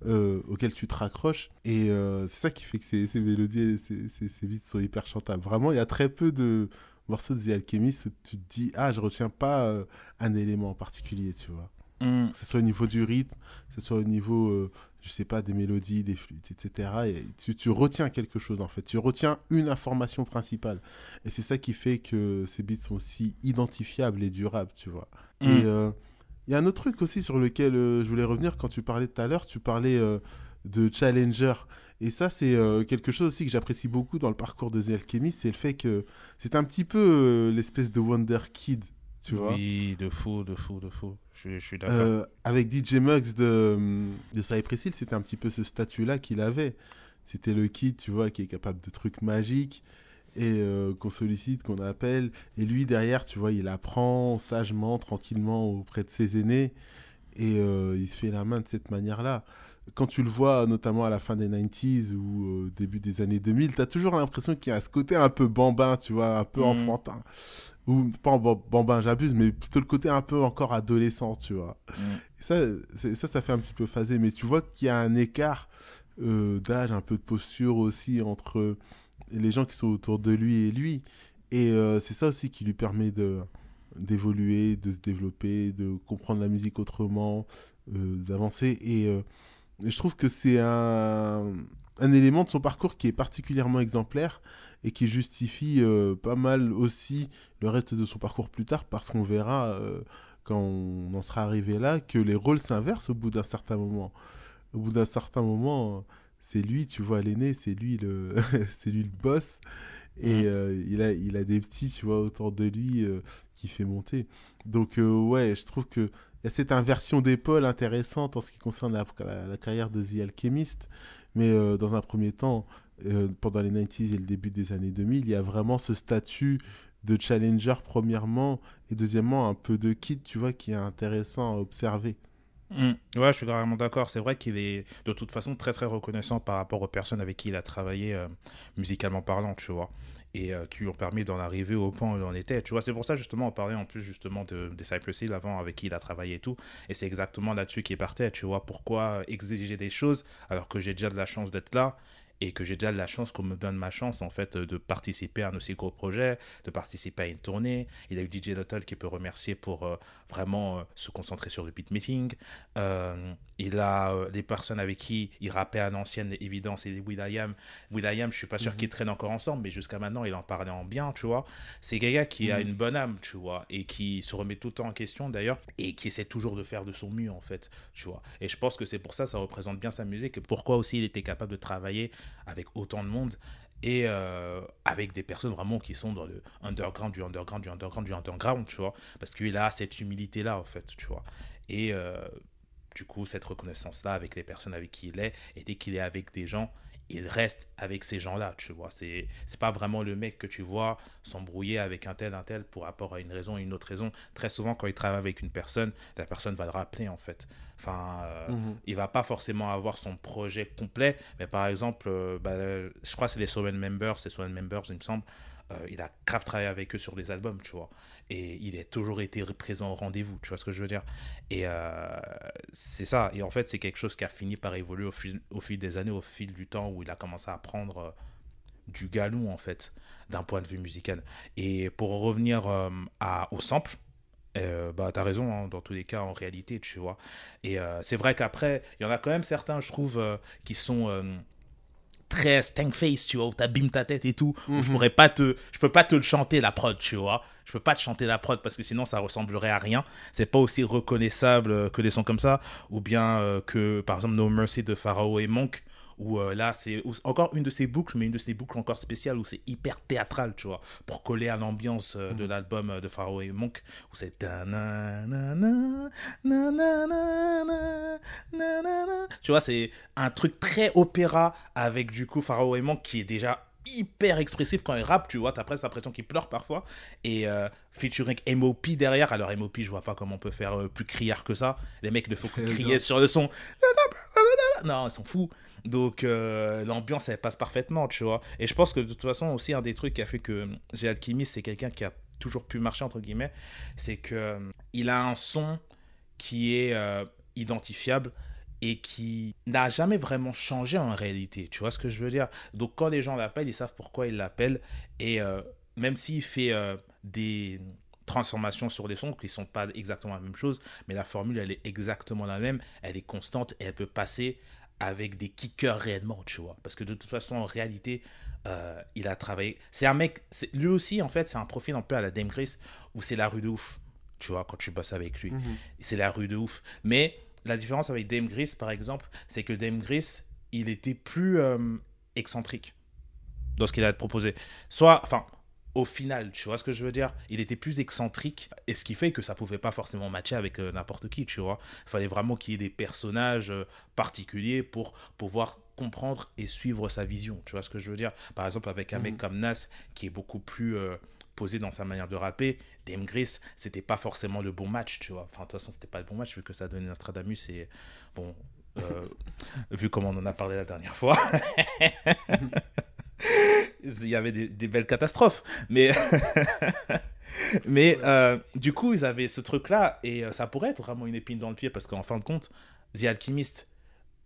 euh, auquel tu te raccroches. Et euh, c'est ça qui fait que ces, ces mélodies, et ces, ces, ces beats sont hyper chantables. Vraiment, il y a très peu de morceaux de The Alchemist où tu te dis, ah, je retiens pas euh, un élément en particulier, tu vois Mhm. que ce soit au niveau du rythme, que ce soit au niveau, je sais pas, des mélodies, des flûtes, etc. Et tu, tu retiens quelque chose en fait. Tu retiens une information principale. Et c'est ça qui fait que ces beats sont aussi identifiables et durables, tu vois. Mm. Et euh, il y a un autre truc aussi sur lequel euh, je voulais revenir quand tu parlais tout à l'heure. Tu parlais euh, de Challenger. Et ça, c'est quelque chose aussi que j'apprécie beaucoup dans le parcours de The Alchemist, c'est le fait que c'est un petit peu l'espèce de Wonder Kid, tu vois? Oui, de fou, de fou, de fou. Je, je suis d'accord. Euh, avec DJ Muggs de, de Cypress Hill, c'était un petit peu ce statut-là qu'il avait. C'était le kid, tu vois, qui est capable de trucs magiques et euh, qu'on sollicite, qu'on appelle. Et lui, derrière, tu vois, il apprend sagement, tranquillement auprès de ses aînés et euh, il se fait la main de cette manière-là. Quand tu le vois, notamment à la fin des 90s ou au début des années 2000, tu as toujours l'impression qu'il y a ce côté un peu bambin, tu vois, un peu Mhm. enfantin. Ou pas en bambin, j'abuse, mais plutôt le côté un peu encore adolescent, tu vois. Et ça, ça, ça fait un petit peu phaser. Mais tu vois qu'il y a un écart euh, d'âge, un peu de posture aussi entre les gens qui sont autour de lui et lui. Et euh, c'est ça aussi qui lui permet de d'évoluer, de se développer, de comprendre la musique autrement, euh, d'avancer. Et, et je trouve que c'est un, un élément de son parcours qui est particulièrement exemplaire et qui justifie euh, pas mal aussi le reste de son parcours plus tard parce qu'on verra euh, quand on en sera arrivé là que les rôles s'inversent au bout d'un certain moment. Au bout d'un certain moment, c'est lui, tu vois, l'aîné, c'est lui le, <laughs> c'est lui le boss. Et euh, il, a, il a des petits, tu vois, autour de lui qui fait monter. Donc, ouais, je trouve que y a cette inversion d'épaule intéressante en ce qui concerne la, carrière de The Alchemist. Mais euh, dans un premier temps, euh, pendant les 90s et le début des années 2000, il y a vraiment ce statut de challenger, premièrement, et deuxièmement, un peu de kid, tu vois, qui est intéressant à observer. Mm. Ouais, je suis carrément d'accord. C'est vrai qu'il est de toute façon très très reconnaissant par rapport aux personnes avec qui il a travaillé euh, musicalement parlant, tu vois. Et euh, qui lui ont permis d'en arriver au point où il était. Tu vois, c'est pour ça justement, on parlait en plus justement de, des Cypress Hill avant avec qui il a travaillé et tout. Et c'est exactement là-dessus qu'il partait, tu vois. Pourquoi exiger des choses alors que j'ai déjà de la chance d'être là et que j'ai déjà de la chance qu'on me donne ma chance en fait de participer à un aussi gros projet, de participer à une tournée. Il a eu DJ Nuttall qui peut remercier pour euh, vraiment euh, se concentrer sur le beatmaking. Euh, il a les personnes avec qui il rappait à l'ancienne évidence et Will.i.am. Will.i.am, je suis pas sûr Mhm. qu'ils traînent encore ensemble, mais jusqu'à maintenant, il en parlait en bien, tu vois. C'est quelqu'un qui a Mhm. une bonne âme, tu vois, et qui se remet tout le temps en question d'ailleurs, et qui essaie toujours de faire de son mieux en fait, tu vois. Et je pense que c'est pour ça ça représente bien sa musique et pourquoi aussi il était capable de travailler avec autant de monde et euh, avec des personnes vraiment qui sont dans le underground du underground du underground du underground, tu vois, parce qu'il a cette humilité là en fait, tu vois. Et euh, du coup, cette reconnaissance là avec les personnes avec qui il est, et dès qu'il est avec des gens, il reste avec ces gens-là, tu vois. C'est, c'est pas vraiment le mec que tu vois s'embrouiller avec un tel, un tel pour rapport à une raison, une autre raison. Très souvent, quand il travaille avec une personne, la personne va le rappeler, en fait. Enfin, euh, Mhm. il va pas forcément avoir son projet complet, mais par exemple, euh, bah, je crois que c'est les Soul Members, c'est Soul Members, il me semble. Euh, il a grave travaillé avec eux sur des albums, tu vois. Et il a toujours été présent au rendez-vous, tu vois ce que je veux dire. Et euh, c'est ça. Et en fait, c'est quelque chose qui a fini par évoluer au fil, des années, au fil du temps, où il a commencé à prendre euh, du galon, en fait, d'un point de vue musical. Et pour revenir au sample, euh, bah, t'as raison, hein, dans tous les cas, en réalité, tu vois. Et c'est vrai qu'après, il y en a quand même certains, je trouve, qui sont très stank face, tu vois, où t'abîmes ta tête et tout. où je Mhm. pourrais pas te, je peux pas te le chanter la prod, tu vois. Je peux pas te chanter la prod parce que sinon ça ressemblerait à rien. C'est pas aussi reconnaissable euh, que des sons comme ça, ou bien euh, que par exemple No Mercy de Pharaoh et Monk, où euh, là c'est encore une de ces boucles, mais une de ces boucles encore spéciales où c'est hyper théâtral, tu vois, pour coller à l'ambiance euh, de l'album euh, de Pharaoh et Monk, où c'est tu vois, c'est un truc très opéra avec du coup Pharaoh et Monk qui est déjà hyper expressif quand il rappe, tu vois, t'as presque l'impression qu'il pleure parfois. Et euh, featuring MOP derrière. Alors MOP, je vois pas comment on peut faire euh, plus criard que ça. Les mecs ne font que crier sur le son. <laughs> Non, ils sont fous. Donc euh, l'ambiance, elle passe parfaitement, tu vois. Et je pense que de toute façon, aussi, un des trucs qui a fait que The Alchemist, c'est quelqu'un qui a toujours pu marcher, entre guillemets, c'est que euh, il a un son qui est euh, identifiable et qui n'a jamais vraiment changé en réalité. Tu vois ce que je veux dire? Donc quand les gens l'appellent, ils savent pourquoi ils l'appellent. Et euh, même s'il fait euh, des transformations sur des sons qui ne sont pas exactement la même chose, mais la formule, elle est exactement la même, elle est constante et elle peut passer avec des kickers réellement, tu vois. Parce que de toute façon, en réalité, euh, il a travaillé. C'est un mec, c'est- lui aussi, en fait, c'est un profil un peu à la Dame Chris, où c'est la rue de ouf, tu vois, quand tu bosses avec lui. Mhm. C'est la rue de ouf. Mais la différence avec Dame Gris, par exemple, c'est que Dame Gris, il était plus euh, excentrique dans ce qu'il a proposé. Soit, enfin, au final, tu vois ce que je veux dire? Il était plus excentrique, et ce qui fait que ça pouvait pas forcément matcher avec euh, n'importe qui, tu vois. Il fallait vraiment qu'il y ait des personnages euh, particuliers pour pouvoir comprendre et suivre sa vision, tu vois ce que je veux dire? Par exemple, avec un mec comme Nas, qui est beaucoup plus... euh, posé dans sa manière de rapper, Dame Gris, c'était pas forcément le bon match, tu vois. Enfin, de toute façon, c'était pas le bon match vu que ça donnait Nostradamus et bon, <laughs> vu comme on en a parlé la dernière fois, <laughs> il y avait des, des belles catastrophes. Mais, <laughs> mais euh, du coup, ils avaient ce truc-là et euh, ça pourrait être vraiment une épine dans le pied parce qu'en fin de compte, The Alchemist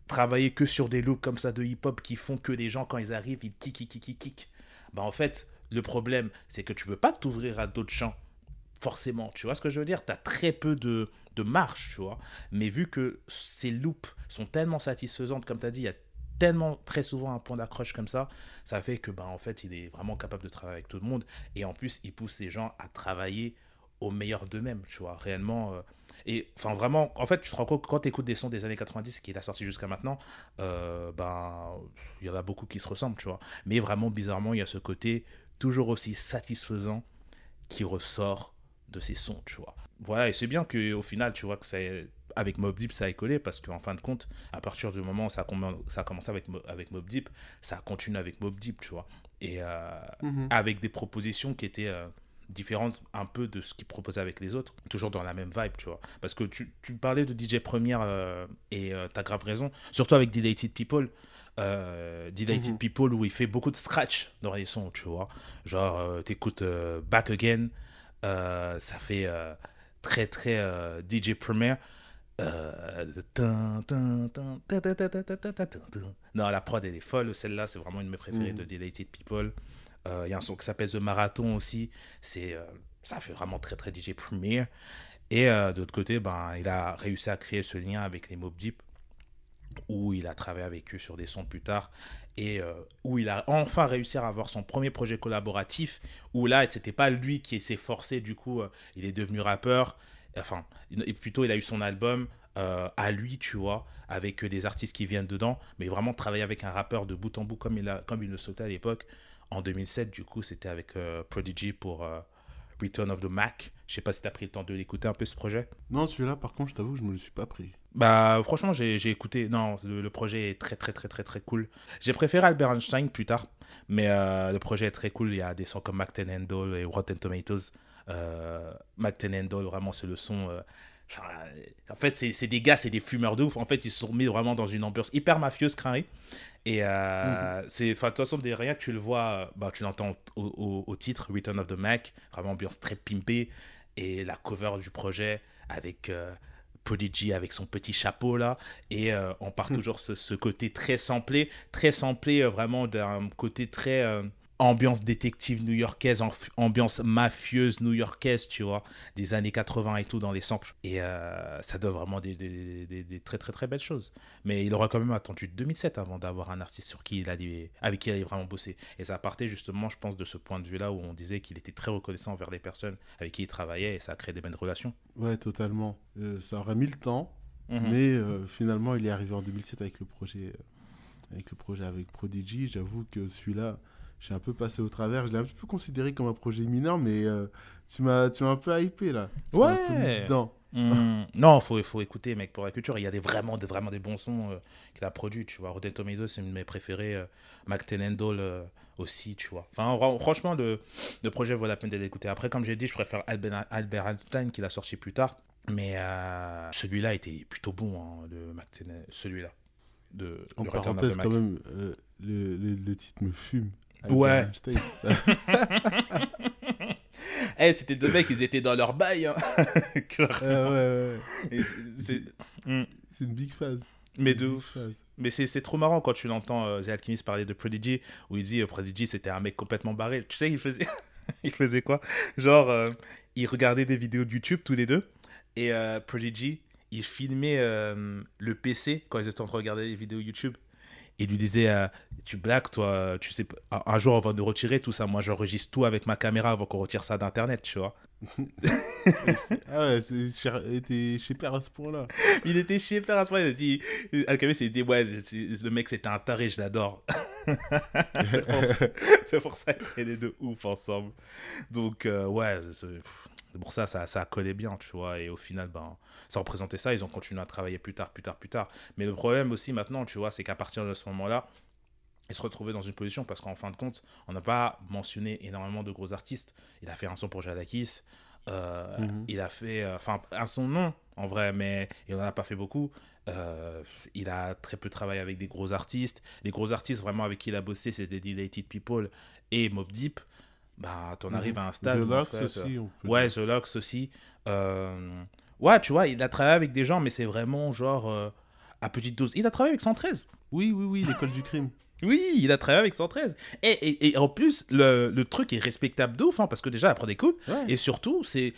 travaillait que sur des looks comme ça de hip-hop qui font que les gens, quand ils arrivent, ils kick, kick, kick, kick, kick. Bah, en fait, le problème, c'est que tu peux pas t'ouvrir à d'autres champs forcément. Tu vois ce que je veux dire? Tu as très peu de, de marge, tu vois. Mais vu que ces loops sont tellement satisfaisantes, comme tu as dit, il y a tellement très souvent un point d'accroche comme ça, ça fait que bah en fait, il est vraiment capable de travailler avec tout le monde et en plus, il pousse les gens à travailler au meilleur d'eux-mêmes, tu vois, réellement euh, et enfin vraiment, en fait, tu te rends compte quand tu écoutes des sons des années 90 qu'il a sorti jusqu'à maintenant, euh, ben il y en a beaucoup qui se ressemblent, tu vois. Mais vraiment bizarrement, il y a ce côté toujours aussi satisfaisant qui ressort de ces sons, tu vois. Voilà, et c'est bien qu'au final, tu vois, que ait- avec Mob Deep, ça ait collé, parce qu'en fin de compte, à partir du moment où ça a, ça a commencé avec, avec Mob Deep, ça a continué avec Mob Deep, tu vois. Et euh, Mhm. avec des propositions qui étaient euh, différentes un peu de ce qu'il proposait avec les autres, toujours dans la même vibe, tu vois. Parce que tu, tu parlais de DJ Première euh, et euh, t'as grave raison, surtout avec Delated People. Euh, Delated Mhm. People où il fait beaucoup de scratch dans les sons, tu vois. Genre, t'écoutes Back Again, ça fait très très DJ Premier. Non, la prod, elle est folle. Celle-là, c'est vraiment une de mes préférées de Delighted People. Il y a un son qui s'appelle The Marathon aussi. Ça fait vraiment très, très DJ Premier. Et de l'autre côté, il a réussi à créer ce lien avec les Mob Deep, où il a travaillé avec eux sur des sons plus tard, et où il a enfin réussi à avoir son premier projet collaboratif, où là, c'était pas lui qui s'est forcé, du coup, il est devenu rappeur, enfin et plutôt il a eu son album euh, à lui tu vois avec euh, des artistes qui viennent dedans mais vraiment travailler avec un rappeur de bout en bout comme il a comme il le sautait à l'époque en 2007 du coup c'était avec euh, Prodigy pour euh, Return of the Mac je sais pas si t'as pris le temps de l'écouter un peu ce projet Non, celui-là, par contre, je t'avoue, je me le suis pas pris. bah franchement j'ai écouté, non le, le projet est très très très très très cool. J'ai préféré Albert Einstein plus tard, mais euh, le projet est très cool, il y a des sons comme Mac Handle et Rotten Tomatoes. Euh, Mac vraiment c'est le son... euh, en fait c'est des gars, c'est des fumeurs de ouf, en fait ils se sont mis vraiment dans une ambiance hyper mafieuse crinée. Et euh, c'est, enfin, de toute façon, des rien que tu le vois, euh, bah, tu l'entends au, au- au titre Return of the Mac, vraiment ambiance très pimpée. Et la cover du projet avec euh, Prodigy avec son petit chapeau là. Et euh, on part toujours ce, ce côté très samplé, très samplé euh, vraiment d'un côté très euh, ambiance détective new-yorkaise, ambiance mafieuse new-yorkaise, tu vois, des années 80 et tout dans les samples. Et euh, ça donne vraiment des, des, des, très très très belles choses. Mais il aura quand même attendu 2007 avant d'avoir un artiste sur qui il allait, avec qui il allait vraiment bosser. Et ça partait justement, je pense, de ce point de vue-là où on disait qu'il était très reconnaissant envers les personnes avec qui il travaillait et ça a créé des bonnes relations. Ouais, totalement. Euh, ça aurait mis le temps, mhm. mais euh, finalement, il est arrivé en 2007 avec le projet avec le projet avec Prodigy. J'avoue que celui-là, j'ai un peu passé au travers. Je l'ai un peu considéré comme un projet mineur, mais euh, tu m'as un peu hypé là. ouais. Mmh. non, faut faut écouter mec pour la culture. Il y a des vraiment des vraiment des bons sons euh, qu'il a produits, tu vois. Rotten Tomatoes c'est une de mes préférés. Euh, Mac euh, aussi, tu vois. Enfin franchement le, le projet vaut la peine de l'écouter. Après comme j'ai dit, je préfère Albert, Albert Einstein qu'il a sorti plus tard. Mais celui-là était plutôt bon, hein, le Mac celui-là. De, en parenthèse, quand même, le, le, le, titre me fume. Ouais. Eh, <laughs> c'était deux mecs, ils étaient dans leur bail. Hein. <laughs> Ouais, ouais. Hmm. C'est une big phase. Mais de ouf. Mais c'est trop marrant quand tu l'entends, euh, The Alchemist, parler de Prodigy, où il dit euh, Prodigy, c'était un mec complètement barré. Tu sais, il faisait, <laughs> il faisait quoi? Genre, euh, il regardait des vidéos de YouTube tous les deux, et euh, Prodigy, il filmait le PC quand ils étaient en train de regarder des vidéos YouTube il lui disait euh, Tu blagues, toi, tu sais, un, jour on va nous retirer tout ça. Moi, j'enregistre tout avec ma caméra avant qu'on retire ça d'internet, tu vois. <laughs> ah ouais, il était chez Père à ce point-là. <laughs> Il était chez Père à ce point-là. Il a dit Alchemist, il dit Ouais, le mec, c'était un taré, je l'adore. <laughs> c'est pour ça qu'ils traînaient de ouf ensemble. Donc, euh, ouais, pour ça, ça, ça a collé bien, tu vois. Et au final, ben, ça représentait ça. Ils ont continué à travailler plus tard, plus tard, plus tard. Mais le problème aussi maintenant, tu vois, c'est qu'à partir de ce moment-là, ils se retrouvaient dans une position parce qu'en fin de compte, on n'a pas mentionné énormément de gros artistes. Il a fait un son pour Jadakis. Euh, mhm. Il a fait, euh, enfin, un son non en vrai, mais il n'en a pas fait beaucoup. Euh, il a très peu travaillé avec des gros artistes. Les gros artistes vraiment avec qui il a bossé, c'était Deleted People et Mob Deep bah, t'en arrives à un stade. The Locks aussi. ouais, The Locks aussi. Euh, ouais, tu vois, il a travaillé avec des gens, mais c'est vraiment genre euh, à petite dose. Il a travaillé avec 113. Oui, oui, oui, l'école du crime. Oui, il a travaillé avec 113. Et, et, et en plus, le, le, truc est respectable d'ouf, hein, parce que déjà, après des coups. Et surtout, c'est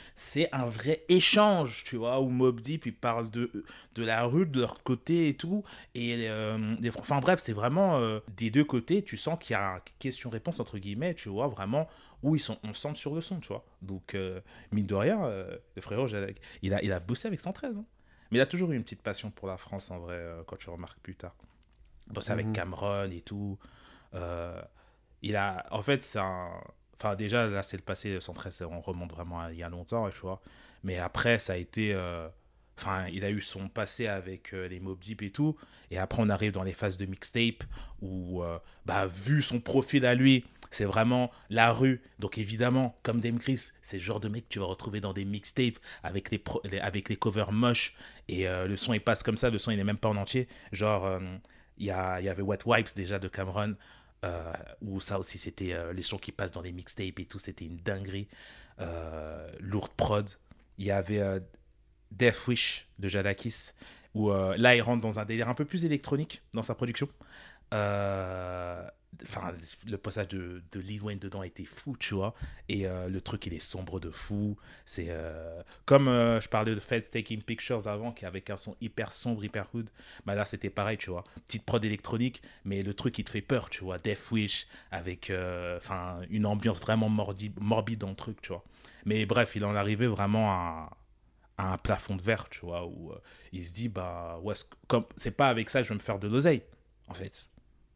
un vrai échange, tu vois, où Mob Deep, il parle de, de la rue, de leur côté et tout. Et euh, enfin bref, c'est vraiment euh, des deux côtés, tu sens qu'il y a question-réponse, entre guillemets, tu vois, vraiment, où ils sont ensemble sur le son, tu vois. Donc, euh, mine de rien, le frérot, il a, il a bossé avec 113. Hein. Mais il a toujours eu une petite passion pour la France, en vrai, quand tu remarques plus tard bossé avec mhm. Cameron et tout. Euh, il a, en fait, c'est un. Enfin, déjà, là, c'est le passé, 113, on remonte vraiment il y a longtemps, tu vois. Mais après, ça a été. Euh, enfin, il a eu son passé avec euh, les Mob Deep et tout. Et après, on arrive dans les phases de mixtape où, bah, vu son profil à lui, c'est vraiment la rue. Donc, évidemment, comme Dame Chris, c'est le genre de mec que tu vas retrouver dans des mixtapes avec les, avec les covers moches. Et le son, il passe comme ça. Le son, il n'est même pas en entier. Genre, il y, avait Wet Wipes déjà de Cameron, euh, où ça aussi c'était euh, les sons qui passent dans les mixtapes et tout, c'était une dinguerie. Euh, lourde prod. Il y avait euh, Death Wish de Jadakis, où là il rentre dans un délire un peu plus électronique dans sa production. Enfin, le passage de, de Lil Wayne dedans était fou, tu vois. Et euh, le truc, il est sombre de fou. C'est euh, comme euh, je parlais de Feds Taking Pictures avant, qui avec un son hyper sombre, hyper hood. Bah là, c'était pareil, tu vois. Petite prod électronique, mais le truc, il te fait peur, tu vois. Death Wish, avec enfin une ambiance vraiment morbide, morbide dans le truc, tu vois. Mais bref, il en arrivait vraiment à, un plafond de verre, tu vois, où il se dit, bah, ouais, c'est pas avec ça que je vais me faire de l'oseille, en fait,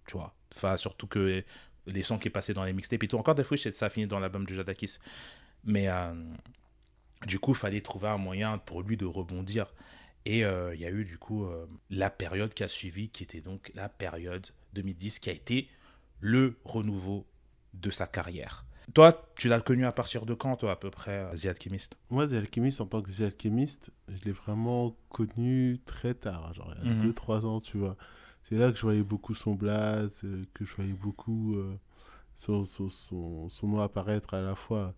tu vois. Enfin, surtout que les sons qui est passé dans les mixtapes et tout. Encore des fois, ça a fini dans l'album de Jadakis. Mais euh, du coup, il fallait trouver un moyen pour lui de rebondir. Et euh, il y a eu du coup euh, la période qui a suivi, qui était donc la période 2010, qui a été le renouveau de sa carrière. Toi, tu l'as connu à partir de quand, toi, à peu près, The Alchemist? Moi, The Alchemist, en tant que The Alchemist, je l'ai vraiment connu très tard, genre il y a 2-3 mhm. ans, tu vois c'est là que je voyais beaucoup son blaze, euh, que je voyais beaucoup euh, son, son, son, nom apparaître à la fois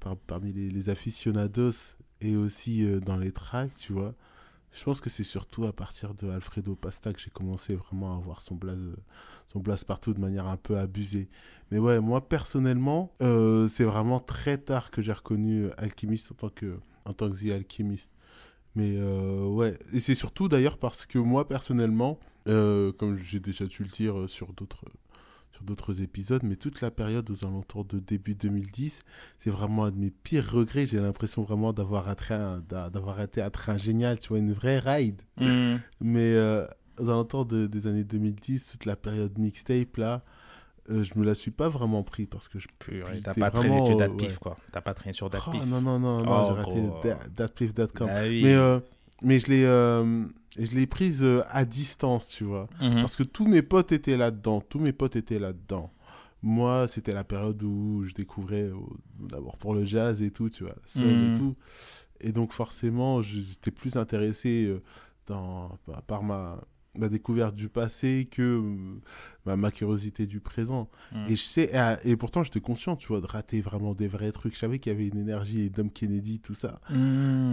par, parmi les, aficionados et aussi euh, dans les tracks, tu vois. Je pense que c'est surtout à partir de Alfredo Pasta que j'ai commencé vraiment à voir son blaze, son blaze partout de manière un peu abusée. Mais ouais, moi personnellement, c'est vraiment très tard que j'ai reconnu Alchemist en tant que, en tant que The Alchemist. Mais ouais, et c'est surtout d'ailleurs parce que moi personnellement, euh, comme j'ai déjà dû le dire sur d'autres d'autres épisodes, mais toute la période aux alentours de début 2010, c'est vraiment un de mes pires regrets. J'ai l'impression vraiment d'avoir d'avoir été un train génial, tu vois, une vraie ride. Mm. Mais euh, aux alentours de, des années 2010, toute la période mixtape là, euh, je me la suis pas vraiment pris parce que je. T'as pas traîné sur Datpif, quoi. T'as pas traîné sur Datpif. Oh, non, non, non, non, j'ai oh, raté Datpif.com. Bah mais, euh, mais je l'ai et je l'ai prise euh, à distance, tu vois. Mhm. Parce que tous mes potes étaient là-dedans. Tous mes potes étaient là-dedans. Moi, c'était la période où je découvrais euh, d'abord pour le jazz et tout, tu vois, et mhm. tout. Et donc, forcément, j'étais plus intéressé euh, dans, par ma, ma découverte du passé que ma, curiosité du présent. Mhm. Et je sais, et, pourtant j'étais conscient, tu vois, de rater vraiment des vrais trucs. Je savais qu'il y avait une énergie et Dom Kennedy, tout ça.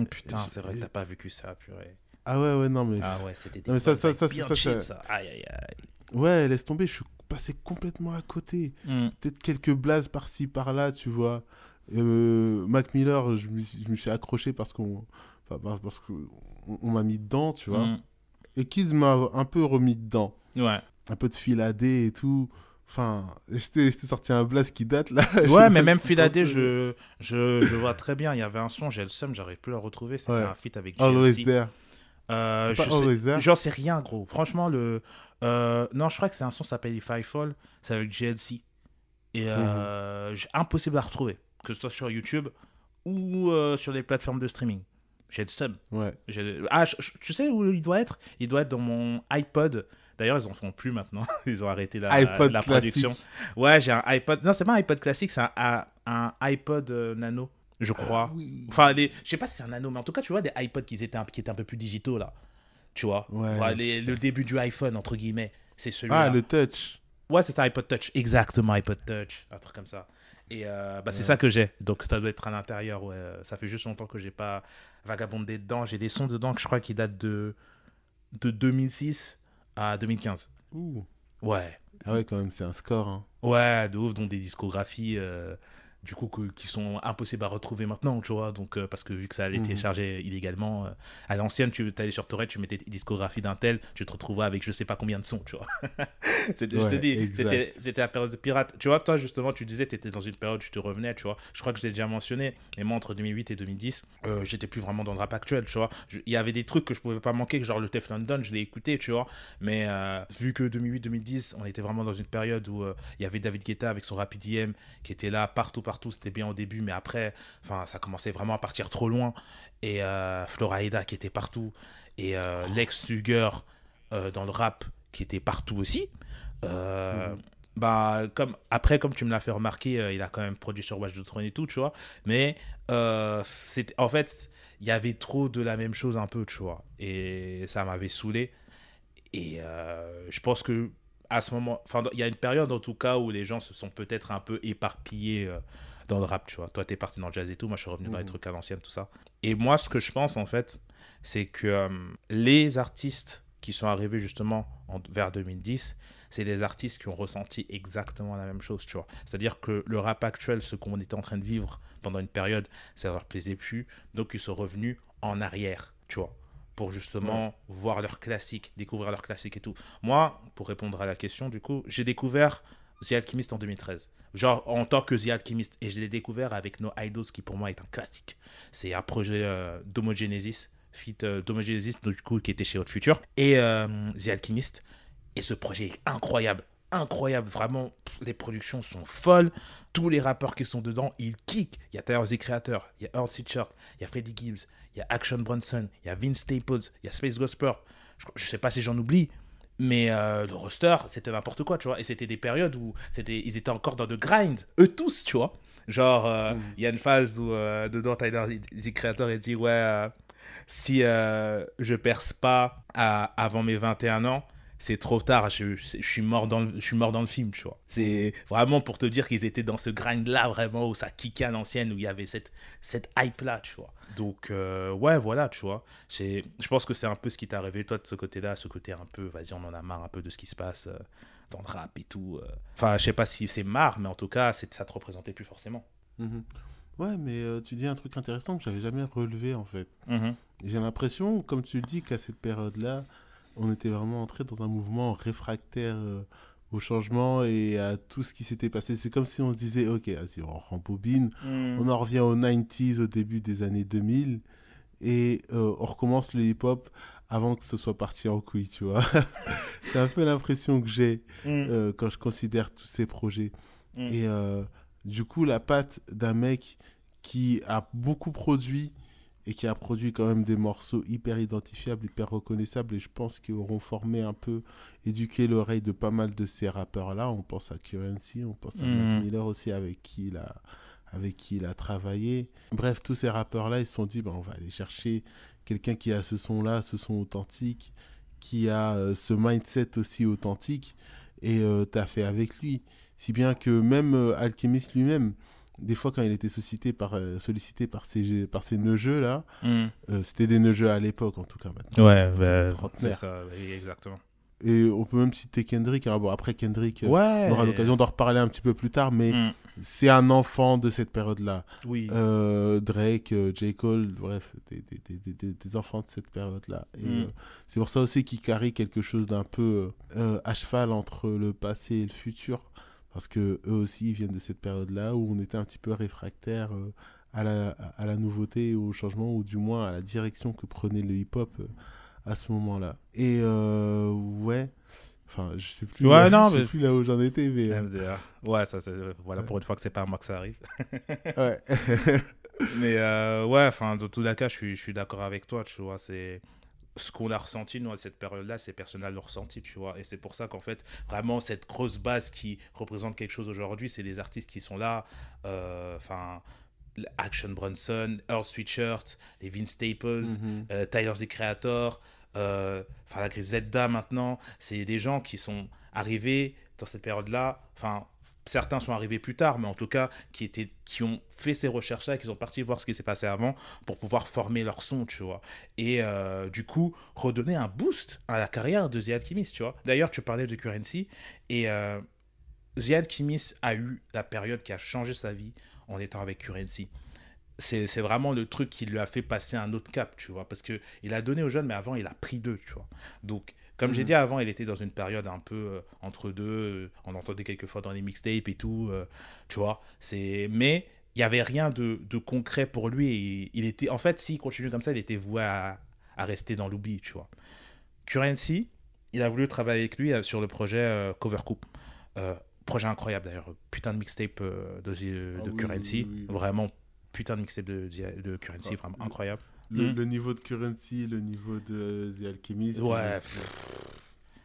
putain, c'est vrai que t'as pas vécu ça, purée. Ah ouais, ouais, non, mais. Ah ouais, c'était des. ça, ça, ça, ça, Aïe, aïe, aïe. Ouais, laisse tomber, je suis passé complètement à côté. Hmm. Peut-être quelques blases par-ci, par-là, tu vois. Euh, Mac Miller, je me, je me suis accroché parce qu'on parce qu'on on, m'a mis dedans, tu vois. Et Kids m'a un peu remis dedans. Ouais. Un peu de filadé et tout. Enfin, j'étais sorti un blast qui date là. <laughs> Ouais, mais même filadé, je, je, je, vois très bien. Il y avait un son, j'ai le seum, j'arrive plus à le retrouver. C'était un feat avec Always There. Euh, J'en sais rien, gros. Franchement, le. Euh, non, je crois que c'est un son qui s'appelle If I Fall. C'est avec GLC. Et euh, mhm. impossible à retrouver. Que ce soit sur YouTube ou euh, sur les plateformes de streaming. J'ai le sub. Ouais. Ah, tu sais où il doit être? Il doit être dans mon iPod. D'ailleurs, ils en font plus maintenant. <laughs> Ils ont arrêté la, la production. Ouais, j'ai un iPod. Non, c'est pas un iPod classique, c'est un, un, iPod Nano je crois. Ah enfin, les... je sais pas si c'est un anneau, mais en tout cas, tu vois, des iPods qui étaient un, qui étaient un peu plus digitaux, là. Tu vois? Le début du iPhone, entre guillemets, c'est celui-là. Ah, le Touch. Ouais, c'est un iPod Touch. Exactement, iPod Touch. Un truc comme ça. Et euh, bah, c'est ça que j'ai. Donc, ça doit être à l'intérieur. Ouais. Ça fait juste longtemps que j'ai pas vagabondé dedans. J'ai des sons dedans que je crois qui datent de, de 2006 à 2015. Ouh. Ouais. Ah ouais, quand même, c'est un score. Hein. Ouais, de ouf. Donc, des discographies. Euh, du coup qui sont impossibles à retrouver maintenant tu vois. Donc euh, parce que vu que ça allait été mhm. téléchargé illégalement euh, à l'ancienne tu allais sur Torrent tu mettais discographie d'un tel tu te retrouvais avec je sais pas combien de sons tu vois. <laughs> Je te dis c'était la période de pirate. Tu vois toi justement tu disais tu étais dans une période tu te revenais tu vois. Je crois que j'ai déjà mentionné mais moi entre 2008 et 2010 euh, j'étais plus vraiment dans le rap actuel tu vois. Il y avait des trucs que je pouvais pas manquer genre le Tef London je l'ai écouté tu vois. Mais vu que 2008-2010 on était vraiment dans une période où il y avait David Guetta avec son Rapid EM qui était là partout partout c'était bien au début, mais après, enfin, ça commençait vraiment à partir trop loin. Et euh, Floraida qui était partout, et euh, Lex Sugar euh, dans le rap qui était partout aussi. Euh, mhm. Bah, comme, après, comme tu me l'as fait remarquer, il a quand même produit sur Watch the Throne et tout, tu vois. Mais c'était, en fait, il y avait trop de la même chose un peu, tu vois. Et ça m'avait saoulé. Et je pense que à ce moment, enfin, il y a une période en tout cas où les gens se sont peut-être un peu éparpillés dans le rap, tu vois. Toi, t'es parti dans le jazz et tout, moi, je suis revenu dans les mhm. trucs à l'ancienne, tout ça. Et moi, ce que je pense, en fait, c'est que euh, les artistes qui sont arrivés justement en, vers 2010, c'est des artistes qui ont ressenti exactement la même chose, tu vois. C'est-à-dire que le rap actuel, ce qu'on était en train de vivre pendant une période, ça leur plaisait plus, donc ils sont revenus en arrière, tu vois pour justement voir leurs classiques, découvrir leurs classiques et tout. Moi, pour répondre à la question, du coup, j'ai découvert The Alchemist en 2013. Genre en tant que The Alchemist. Et je l'ai découvert avec No Idols, qui pour moi est un classique. C'est un projet euh, d'Homogenesis, fit euh, d'Homogenesis, du coup, qui était chez Hot Future. Et euh, The Alchemist. Et ce projet est incroyable. Incroyable, vraiment, les productions sont folles. Tous les rappeurs qui sont dedans, ils kick. Il y a Tyler The Creator, il y a Earl Sweatshirt, il y a Freddie Gibbs, il y a Action Bronson, il y a Vince Staples, il y a Space Gosper. Je, je sais pas si j'en oublie, mais euh, le roster, c'était n'importe quoi, tu vois. Et c'était des périodes où c'était, ils étaient encore dans de grind, eux tous, tu vois. Genre, euh, mm. il y a une phase où, euh, dedans, Tyler, The Creator, il dit Ouais, si je perce pas avant mes 21 ans, c'est trop tard, je, je, suis mort dans le, je suis mort dans le film, tu vois. C'est vraiment pour te dire qu'ils étaient dans ce grind-là, vraiment, où ça kickait à l'ancienne, où il y avait cette, cette hype-là, tu vois. Donc, euh, ouais, voilà, tu vois. Je pense que c'est un peu ce qui t'est arrivé, toi, de ce côté-là, ce côté un peu, vas-y, on en a marre un peu de ce qui se passe euh, dans le rap et tout. euh. Enfin, je sais pas si c'est marre, mais en tout cas, c'est- ça te représentait plus forcément. Mhm. Ouais, mais tu dis un truc intéressant que j'avais jamais relevé en fait. Mhm. J'ai l'impression, comme tu le dis, qu'à cette période-là, on était vraiment entré dans un mouvement réfractaire euh, au changement et à tout ce qui s'était passé. C'est comme si on se disait, ok, vas-y, on rembobine, Mm. on en revient aux 90s, au début des années 2000, et euh, on recommence le hip-hop avant que ce soit parti en couille, tu vois. <laughs> C'est un peu l'impression que j'ai Mm. euh, quand je considère tous ces projets. Mm. Et du coup, la patte d'un mec qui a beaucoup produit et qui a produit quand même des morceaux hyper identifiables, hyper reconnaissables, et je pense qu'ils auront formé un peu, éduqué l'oreille de pas mal de ces rappeurs-là. On pense à Currency, on pense à Mm. Mac Miller aussi, avec qui il a, avec qui il a travaillé. Bref, tous ces rappeurs-là, ils se sont dit, bah, on va aller chercher quelqu'un qui a ce son-là, ce son authentique, qui a euh, ce mindset aussi authentique, et euh, t'as fait avec lui. Si bien que même euh, Alchemist lui-même, des fois quand il était sollicité par, euh, sollicité par ces, par ces neugeux là, Mm. euh, c'était des neugeux à l'époque en tout cas maintenant. Ouais, bah, c'est ça, oui, exactement. Et on peut même citer Kendrick. hein. Bon, après Kendrick, euh, Ouais. on aura l'occasion d'en reparler un petit peu plus tard, mais Mm. c'est un enfant de cette période-là. Oui. Euh, Drake, J. Cole, bref, des, des, des, des, des enfants de cette période-là. Et Mm. euh, c'est pour ça aussi qu'ils carrient quelque chose d'un peu euh, à cheval entre le passé et le futur. Parce que eux aussi ils viennent de cette période-là où on était un petit peu réfractaire euh, à, la, à la nouveauté, au changement, ou du moins à la direction que prenait le hip-hop euh, à ce moment-là. Et euh, ouais, enfin, je sais plus, Ouais, <laughs> là, non, je sais plus là où j'en étais, mais euh, MDR. Ouais, ça, voilà, pour une fois que c'est pas à moi que ça arrive. <laughs> ouais. <laughs> Mais euh, ouais, enfin, dans tous les cas, je suis, je suis d'accord avec toi, tu vois. C'est ce qu'on a ressenti, nous, à cette période-là, c'est personnel le ressenti, tu vois. Et c'est pour ça qu'en fait, vraiment, cette grosse base qui représente quelque chose aujourd'hui, c'est des artistes qui sont là. euh, Enfin, Action Bronson, Earl Sweatshirt, les Vince Staples, Mhm. euh, Tyler the Creator, euh, enfin la Gris Zedda maintenant, c'est des gens qui sont arrivés dans cette période-là, enfin certains sont arrivés plus tard, mais en tout cas qui, étaient, qui ont fait ces recherches-là, qui sont partis voir ce qui s'est passé avant pour pouvoir former leur son, tu vois. Et euh, du coup, redonner un boost à la carrière de The Alchemist, tu vois. D'ailleurs, tu parlais de Currency, et euh, The Alchemist a eu la période qui a changé sa vie en étant avec Currency c'est vraiment le truc qui lui a fait passer un autre cap, tu vois. Parce que il a donné aux jeunes, mais avant, il a pris d'eux, tu vois. Donc, comme j'ai Mhm. dit avant, il était dans une période un peu euh, entre deux. euh, on entendait quelquefois dans les mixtapes et tout, euh, tu vois. Mais il n'y avait rien de, de concret pour lui. Et il était, en fait, s'il continue comme ça, il était voué à, à rester dans l'oubli, tu vois. Currency, il a voulu travailler avec lui sur le projet euh, Cover Coup. Euh, projet incroyable d'ailleurs. Putain de mixtape de, de Ah oui, Currency. oui, oui. Vraiment putain de mixtape de, de Currency, Ah, vraiment le- incroyable. Le, Mm. le niveau de Currency, le niveau de The Alchemist. Ouais, euh,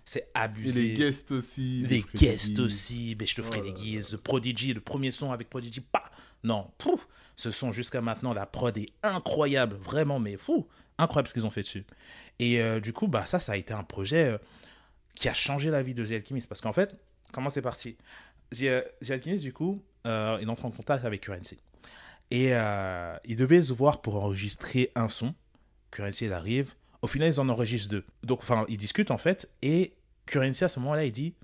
C'est Et abusé. les guests aussi. Les guests aussi, mais je te ferai Oh des là guises. The Prodigy, le premier son avec Prodigy, pas. Non, pouf, ce son jusqu'à maintenant, la prod est incroyable, vraiment, mais fou, incroyable ce qu'ils ont fait dessus. Et euh, du coup, bah ça, ça a été un projet euh, qui a changé la vie de The Alchemist, parce qu'en fait, comment c'est parti? The, The Alchemist, du coup, euh, il entre en contact avec Currency. Et euh, ils devaient se voir pour enregistrer un son. Currency, il arrive. Au final, ils en enregistrent deux. Donc, enfin, ils discutent en fait. Et Currency, à ce moment-là, il dit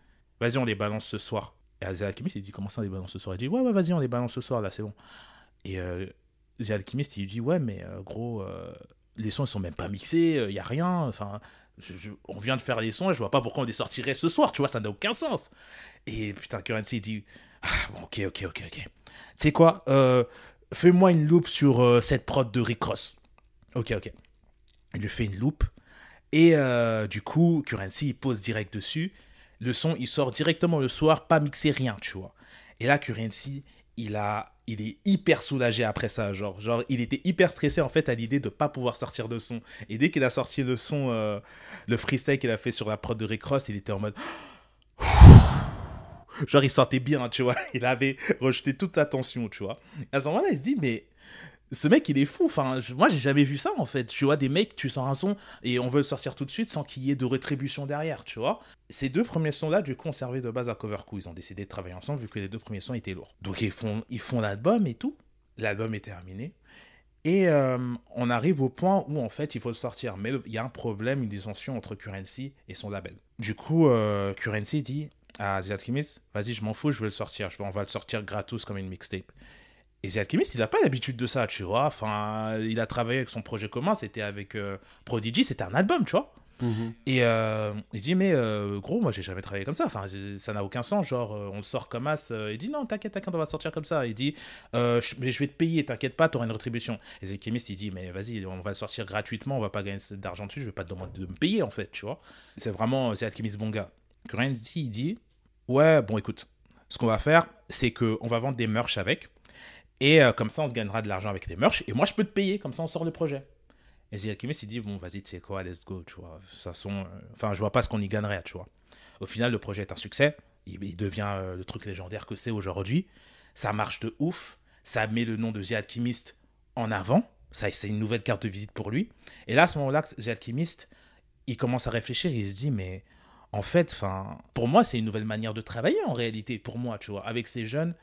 Vas-y, on les balance ce soir. Et The Alchemist, il dit Comment ça, on les balance ce soir? Il dit Ouais, ouais, vas-y, on les balance ce soir, là, c'est bon. Et euh, The Alchemist, il dit Ouais, mais euh, gros, euh, les sons, ils sont même pas mixés, il y a rien. Enfin, on vient de faire les sons, je vois pas pourquoi on les sortirait ce soir, tu vois, ça n'a aucun sens. Et putain, Currency, il dit Ah, ok, ok, ok, ok. Tu sais quoi euh, Fais-moi une loupe sur euh, cette prod de Rick Ross. Ok, ok. Il lui fait une loupe. Et euh, du coup, Currency, il pose direct dessus. Le son, il sort directement le soir, pas mixé, rien, tu vois. Et là, Currency, il, a, il est hyper soulagé après ça. Genre, genre, il était hyper stressé en fait à l'idée de pas pouvoir sortir de son. Et dès qu'il a sorti le son, euh, le freestyle qu'il a fait sur la prod de Rick Ross, il était en mode. Genre, il sentait bien, tu vois. <laughs> Il avait rejeté toute sa tension, tu vois. À ce moment-là, il se dit, mais ce mec, il est fou. Enfin, moi, j'ai jamais vu ça, en fait. Tu vois, des mecs, tu sors un son et on veut le sortir tout de suite sans qu'il y ait de rétribution derrière, tu vois. Ces deux premiers sons-là, du coup, ont servi de base à Cover Crew. Ils ont décidé de travailler ensemble vu que les deux premiers sons étaient lourds. Donc, ils font ils font l'album et tout. L'album est terminé. Et euh, on arrive au point où, en fait, il faut le sortir. Mais il y a un problème, une dissension entre Currency et son label. Du coup, euh, Currency dit à The Alchemist, vas-y, je m'en fous, je veux le sortir. Je on va le sortir gratos comme une mixtape. Et The Alchemist, il n'a pas l'habitude de ça, tu vois. Enfin, il a travaillé avec son projet commun, c'était avec euh, Prodigy, c'était un album, tu vois. Mhm. Et euh, il dit, mais euh, gros, moi j'ai jamais travaillé comme ça. Enfin, ça n'a aucun sens. Genre, on le sort comme as. il dit, non, t'inquiète, t'inquiète, on va le sortir comme ça. Il dit, je- mais je vais te payer, t'inquiète pas, t'auras une rétribution. Et The Alchemist, il dit, mais vas-y, on va le sortir gratuitement, on va pas gagner d'argent dessus, je vais pas te demander de me payer, en fait, tu vois. C'est vraiment The Alchemist bon gars. Currency, il dit, ouais, bon, écoute, ce qu'on va faire, c'est que on va vendre des merch avec. Et euh, comme ça, on gagnera de l'argent avec les merch. Et moi, je peux te payer, comme ça, on sort le projet. Et Alchemist, il dit, bon, vas-y, tu sais quoi, let's go, tu vois. De toute façon, euh, enfin, je vois pas ce qu'on y gagnerait, tu vois. Au final, le projet est un succès. Il, il devient euh, le truc légendaire que c'est aujourd'hui. Ça marche de ouf. Ça met le nom de The Alchemist en avant. Ça, c'est une nouvelle carte de visite pour lui. Et là, à ce moment-là, The Alchemist, il commence à réfléchir. Il se dit, mais en fait, pour moi, c'est une nouvelle manière de travailler en réalité, pour moi, tu vois, avec ces jeunes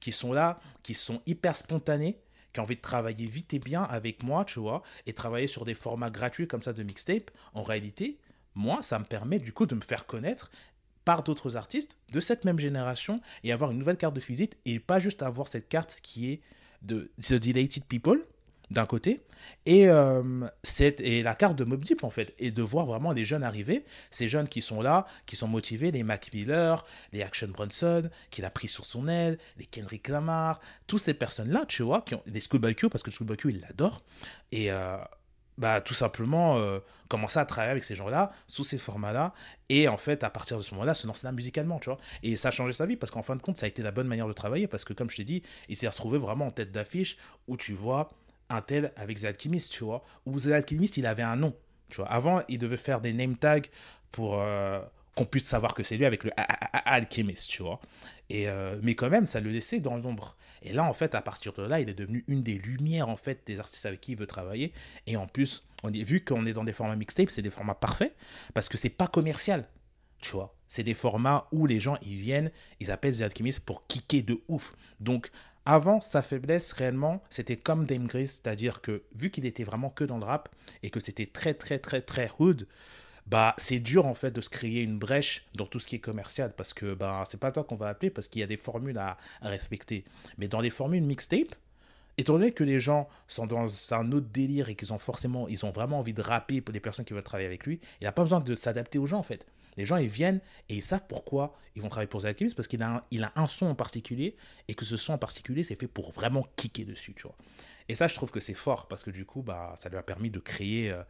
qui sont là, qui sont hyper spontanés, qui ont envie de travailler vite et bien avec moi, tu vois, et travailler sur des formats gratuits comme ça de mixtape. En réalité, moi, ça me permet du coup de me faire connaître par d'autres artistes de cette même génération et avoir une nouvelle carte de visite et pas juste avoir cette carte qui est de The Delighted People d'un côté et, euh, et la carte de Mob Deep en fait et de voir vraiment les jeunes arriver ces jeunes qui sont là qui sont motivés les Mac Miller les Action Bronson qu'il a pris sur son aile les Kendrick Lamar toutes ces personnes là tu vois qui ont des Schoolboy Q parce que Schoolboy Q il l'adore et euh, bah, tout simplement euh, commencer à travailler avec ces gens-là, sous ces formats-là, et en fait, à partir de ce moment-là, se lancer là musicalement, tu vois. Et ça a changé sa vie, parce qu'en fin de compte, ça a été la bonne manière de travailler, parce que comme je t'ai dit, il s'est retrouvé vraiment en tête d'affiche, où tu vois un tel avec The Alchemist, tu vois, où The Alchemist, il avait un nom, tu vois. Avant, il devait faire des name tags pour euh, qu'on puisse savoir que c'est lui avec le Alchemist, tu vois. Et, euh, mais quand même, ça le laissait dans l'ombre. Et là, en fait, à partir de là, il est devenu une des lumières, en fait, des artistes avec qui il veut travailler. Et en plus, on est, vu qu'on est dans des formats mixtapes, c'est des formats parfaits, parce que c'est pas commercial, tu vois. C'est des formats où les gens, ils viennent, ils appellent The Alchemist pour kicker de ouf. Donc, avant, sa faiblesse, réellement, c'était comme Dame Grace, c'est-à-dire que, vu qu'il était vraiment que dans le rap, et que c'était très, très, très, très hood, bah c'est dur en fait de se créer une brèche dans tout ce qui est commercial parce que bah c'est pas toi qu'on va appeler parce qu'il y a des formules à, à respecter. Mais dans les formules mixtape étant donné que les gens sont dans un autre délire et qu'ils ont forcément ils ont vraiment envie de rapper pour les personnes qui veulent travailler avec lui il n'a pas besoin de s'adapter aux gens en fait les gens ils viennent et ils savent pourquoi ils vont travailler pour The parce qu'il a, un, son en particulier et que ce son en particulier c'est fait pour vraiment kicker dessus tu vois et ça je trouve que c'est fort parce que du coup bah ça lui a permis de créer euh,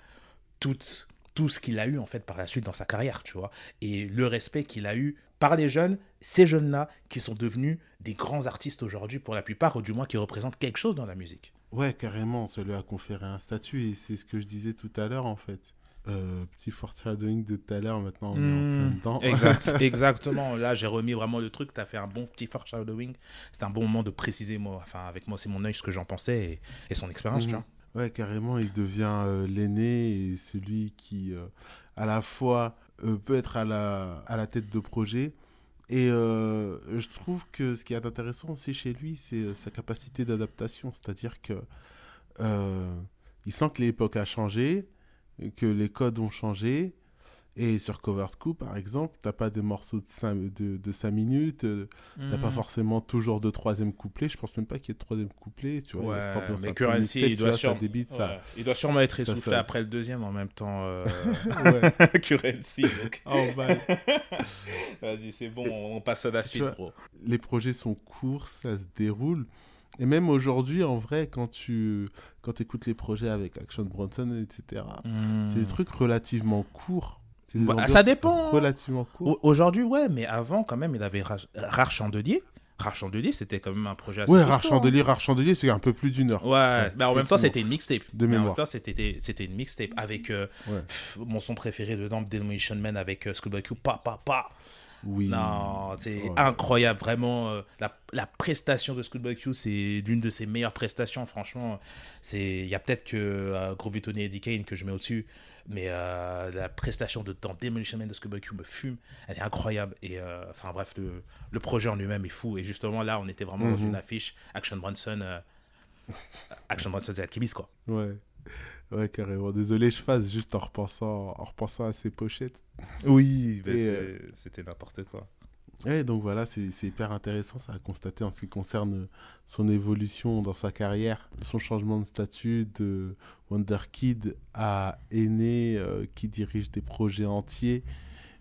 tout ce qu'il a eu en fait par la suite dans sa carrière, tu vois, et le respect qu'il a eu par les jeunes, ces jeunes-là qui sont devenus des grands artistes aujourd'hui pour la plupart, ou du moins qui représentent quelque chose dans la musique. Ouais, carrément, ça lui a conféré un statut et c'est ce que je disais tout à l'heure en fait. Euh, petit foreshadowing de tout à l'heure, maintenant on est en plein dedans. Exact, <laughs> exactement. Là, j'ai remis vraiment le truc. Tu as fait un bon petit foreshadowing. C'était un bon moment de préciser, moi, enfin, avec moi, c'est mon œil, ce que j'en pensais et, et son expérience, Mhm. tu vois. Ouais, carrément, il devient euh, l'aîné et celui qui, euh, à la fois, euh, peut être à la, à la tête de projet. Et euh, je trouve que ce qui est intéressant aussi chez lui, c'est sa capacité d'adaptation. C'est-à-dire que euh, il sent que l'époque a changé, que les codes ont changé. Et sur Covered Coup, par exemple, t'as pas des morceaux de 5, de, de cinq minutes, euh, t'as pas Mhm. forcément toujours de troisième couplet. Je pense même pas qu'il y ait de troisième couplet. Tu vois, Ouais, mais Currency, il doit, sûrement- ouais, être essoufflé ça- après le deuxième en même temps. euh. <laughs> <laughs> Currency. donc. <laughs> Oh. Vas-y, c'est bon, on passe à la suite, vois, bro. les projets sont courts, ça se déroule. Et même aujourd'hui, en vrai, quand tu quand écoutes les projets avec Action Bronson, etc., c'est des trucs relativement courts. Bah, ça dépend, hein. Relativement courts. Au- Aujourd'hui, ouais, mais avant, quand même, il avait Ra- Rare Chandelier. Rare Chandelier, c'était quand même un projet assez ouais, Rare hein. Chandelier, Rare Chandelier, c'est un peu plus d'une heure. Ouais, mais en même temps, c'était une mixtape. De Mais en même mémoire. temps, c'était c'était une mixtape avec euh, Ouais. pff, mon son préféré dedans, Demolition Man avec euh, Schoolboy Q, pa, pa, pa. Oui. Non, c'est incroyable, vraiment. Euh, la, la, prestation de Schoolboy Q, c'est l'une de ses meilleures prestations, franchement. Il y a peut-être que euh, Groovy Tony Eddie Kane que je mets au-dessus, mais euh, la prestation de dans Demolition Man de Schoolboy Q me fume. Elle est incroyable. Et euh, enfin, bref, le, le, projet en lui-même est fou. Et justement, là, on était vraiment dans mhm. une affiche Action Bronson. Action Bronson, c'est Alchemist, quoi. Ouais. Ouais, carrément. Désolé, je fasse juste en repensant, en repensant à ces pochettes. Oui, euh, c'était n'importe quoi. Ouais, donc voilà, c'est hyper intéressant ça à constater en ce qui concerne son évolution dans sa carrière, son changement de statut de Wonder Kid à aîné euh, qui dirige des projets entiers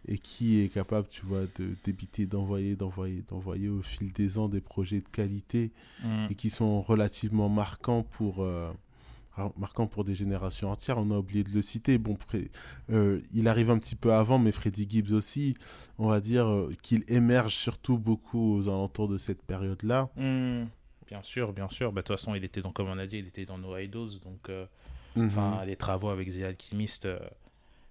et qui est capable, tu vois, de débiter, d'envoyer, d'envoyer, d'envoyer au fil des ans des projets de qualité mm. et qui sont relativement marquants pour, euh, marquant pour des générations entières. On a oublié de le citer. Bon, euh, il arrive un petit peu avant, mais Freddie Gibbs aussi, on va dire euh, qu'il émerge surtout beaucoup aux alentours de cette période-là. Hmm. bien sûr, bien sûr. Bah, de toute façon, il était dans, comme on a dit, il était dans No Idols. Donc, euh, mhm. les travaux avec The Alchemist,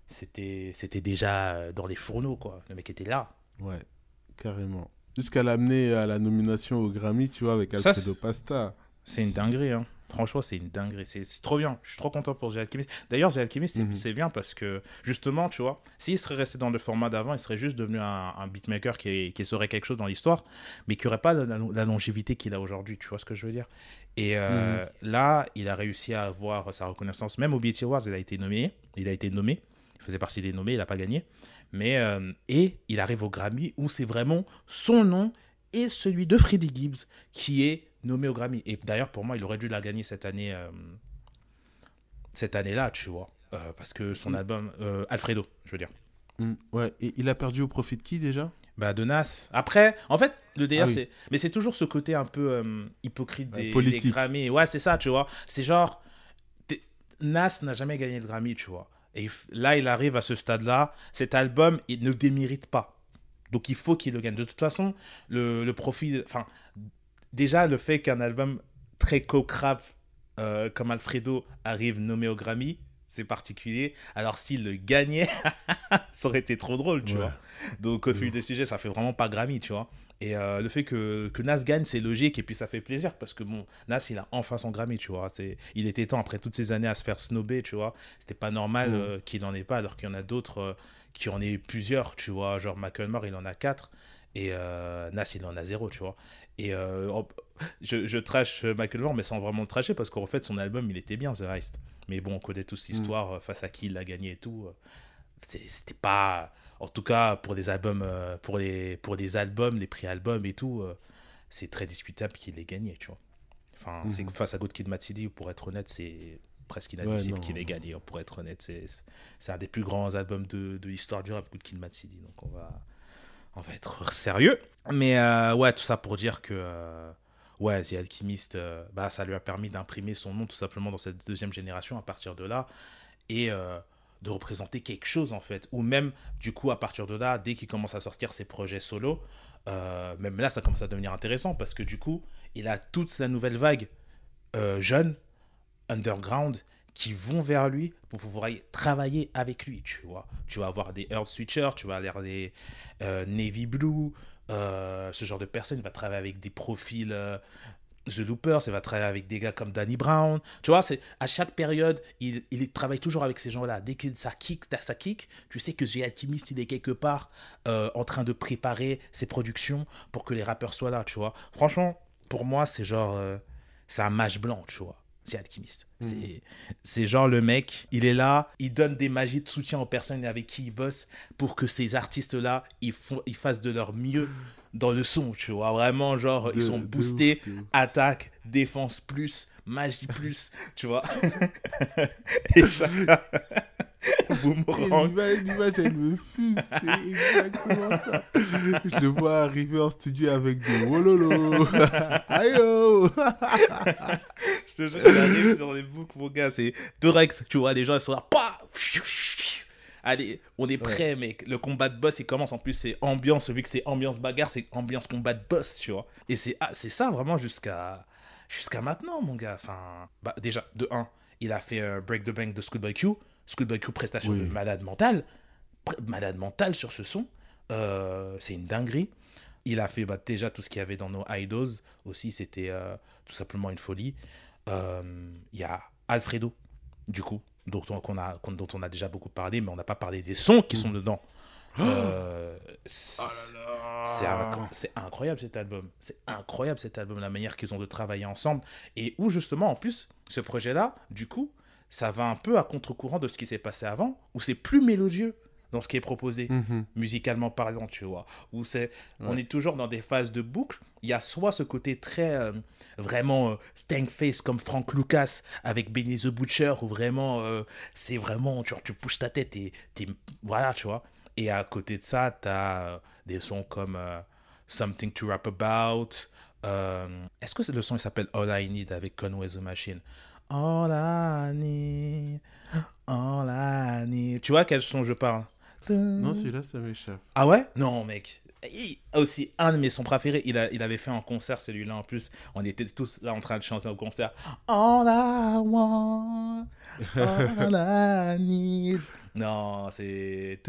c'était, c'était déjà dans les fourneaux, quoi. Le mec était là. Ouais, carrément. Jusqu'à l'amener à la nomination au Grammy, tu vois, avec Alfredo Pasta. C'est une dinguerie, hein. Franchement, c'est une dinguerie. C'est trop bien. Je suis trop content pour The Alchemist. D'ailleurs, The Alchemist, mhm. c'est bien parce que, justement, tu vois, s'il serait resté dans le format d'avant, il serait juste devenu un, beatmaker qui, qui saurait quelque chose dans l'histoire, mais qui n'aurait pas la, longévité qu'il a aujourd'hui. Tu vois ce que je veux dire? Et euh, mhm. là, il a réussi à avoir sa reconnaissance. Même au BET Awards, il a été nommé. Il a été nommé. Il faisait partie des nommés. Il n'a pas gagné. Mais, euh, et il arrive au Grammy où c'est vraiment son nom et celui de Freddie Gibbs qui est nommé au Grammy. Et d'ailleurs, pour moi, il aurait dû la gagner cette année, euh, cette année-là, tu vois. Euh, parce que son mm. album, euh, Alfredo, je veux dire. Mm. ouais, et il a perdu au profit de qui déjà? Bah, de Nas. Après, en fait, le DR, ah c'est. Mais c'est toujours ce côté un peu hypocrite des, des, Grammy. Ouais, c'est ça, tu vois. C'est genre. Nas n'a jamais gagné le Grammy, tu vois. Et là, il arrive à ce stade-là. Cet album, il ne démérite pas. Donc, il faut qu'il le gagne. De toute façon, le, le profit. Enfin, déjà, le fait qu'un album très coke-rap euh, comme Alfredo arrive nommé au Grammy, c'est particulier. Alors s'il le gagnait, <laughs> ça aurait été trop drôle, tu vois. Donc au fil des sujets, ça fait vraiment pas Grammy, tu vois. Et euh, le fait que, que Nas gagne, c'est logique et puis ça fait plaisir parce que bon, Nas, il a enfin son Grammy, tu vois. C'est, il était temps, après toutes ces années à se faire snobber, tu vois. C'était pas normal euh, qu'il n'en ait pas alors qu'il y en a d'autres qui en aient plusieurs, tu vois. Genre Macklemore, il en a quatre. Et euh, Nas, il en a zéro, tu vois. Et euh, je, je trash Michael Moore, mais sans vraiment le trasher, parce qu'en fait, son album, il était bien, The Heist. Mais bon, on connaît tous mm. histoire, euh, face à qui il l'a gagné et tout. C'était pas. En tout cas, pour des albums, pour les, pour des albums, les prix albums et tout, c'est très discutable qu'il ait gagné, tu vois. Enfin, c'est mm. face à Good Kid City, pour être honnête, c'est presque inadmissible qu'il ait gagné, pour être honnête. C'est un des plus grands albums de, de l'histoire du rap, Good Kid Mad City. Donc on va on va être sérieux. Mais euh, ouais, tout ça pour dire que euh, ouais, The Alchemist, euh, bah, ça lui a permis d'imprimer son nom tout simplement dans cette deuxième génération à partir de là. Et de représenter quelque chose en fait. Ou même, du coup, à partir de là, dès qu'il commence à sortir ses projets solo, même là, ça commence à devenir intéressant parce que du coup, il a toute la nouvelle vague jeune, underground, qui vont vers lui pour pouvoir travailler avec lui, tu vois. Tu vas avoir des Earth Switchers, tu vas avoir des euh, Navy Blue, euh, ce genre de personnes. Il va travailler avec des profils euh, The Loopers, il va travailler avec des gars comme Danny Brown. Tu vois, c'est à chaque période, il, il travaille toujours avec ces gens-là. Dès que ça kick, ça kick, tu sais que The Alchemist, il est quelque part en train de préparer ses productions pour que les rappeurs soient là, tu vois. Franchement, pour moi, c'est genre... c'est un match blanc, tu vois c'est alchimiste. Hmm. C'est genre le mec, il est là, il donne des magies de soutien aux personnes avec qui il bosse pour que ces artistes-là, ils, font, ils fassent de leur mieux dans le son, tu vois. Vraiment, genre, ils sont boostés, attaque, défense plus, magie plus, <laughs> tu vois. <laughs> <laughs> Et chacun... <laughs> L'image, elle me fuse, c'est exactement ça. Je le vois arriver en studio avec des wololo. <laughs> Ayo Je te jure, il arrive sur les boucles, mon gars, c'est direct. Tu vois, les gens, ils sont là. Allez, on est prêt, mec. Le combat de boss, il commence. En plus, c'est ambiance. Vu que c'est ambiance bagarre, c'est ambiance combat de boss, tu vois. Et c'est ah, ça vraiment jusqu'à jusqu'à maintenant, mon gars. Enfin, bah, déjà, de 1, il a fait euh, Break the Bank de Schoolboy Q. Schoolboy Q, prestation de malade mental. Malade mental sur ce son. Euh, c'est une dinguerie. Il a fait bah, déjà tout ce qu'il y avait dans nos idols aussi, c'était euh, tout simplement une folie. Euh, Il y a Alfredo, du coup, dont on, a, dont on a déjà beaucoup parlé, mais on n'a pas parlé des sons qui sont dedans. Euh, c'est c'est un- c'est incroyable cet album. C'est incroyable cet album, la manière qu'ils ont de travailler ensemble. Et où justement, en plus, ce projet-là, du coup, ça va un peu à contre-courant de ce qui s'est passé avant, où c'est plus mélodieux dans ce qui est proposé, Mhm. musicalement parlant, tu vois. Où c'est, on est toujours dans des phases de boucle. Il y a soit ce côté très euh, vraiment euh, stank face comme Frank Lucas avec Benny the Butcher, où vraiment euh, c'est vraiment, tu, vois, tu pousses ta tête et t'es, voilà, tu vois. Et à côté de ça, tu as des sons comme euh, Something to Rap About. euh, Est-ce que c'est le son il s'appelle All I Need avec Conway the Machine? Need, All I Need. Tu vois quel son je parle? Non, celui-là, ça m'échappe. ah ouais? Non, mec. Il- aussi, un de mes sons préférés, il, a, il avait fait en concert celui-là en plus. On était tous là en train de chanter au concert. All I want, need. Non, c'est.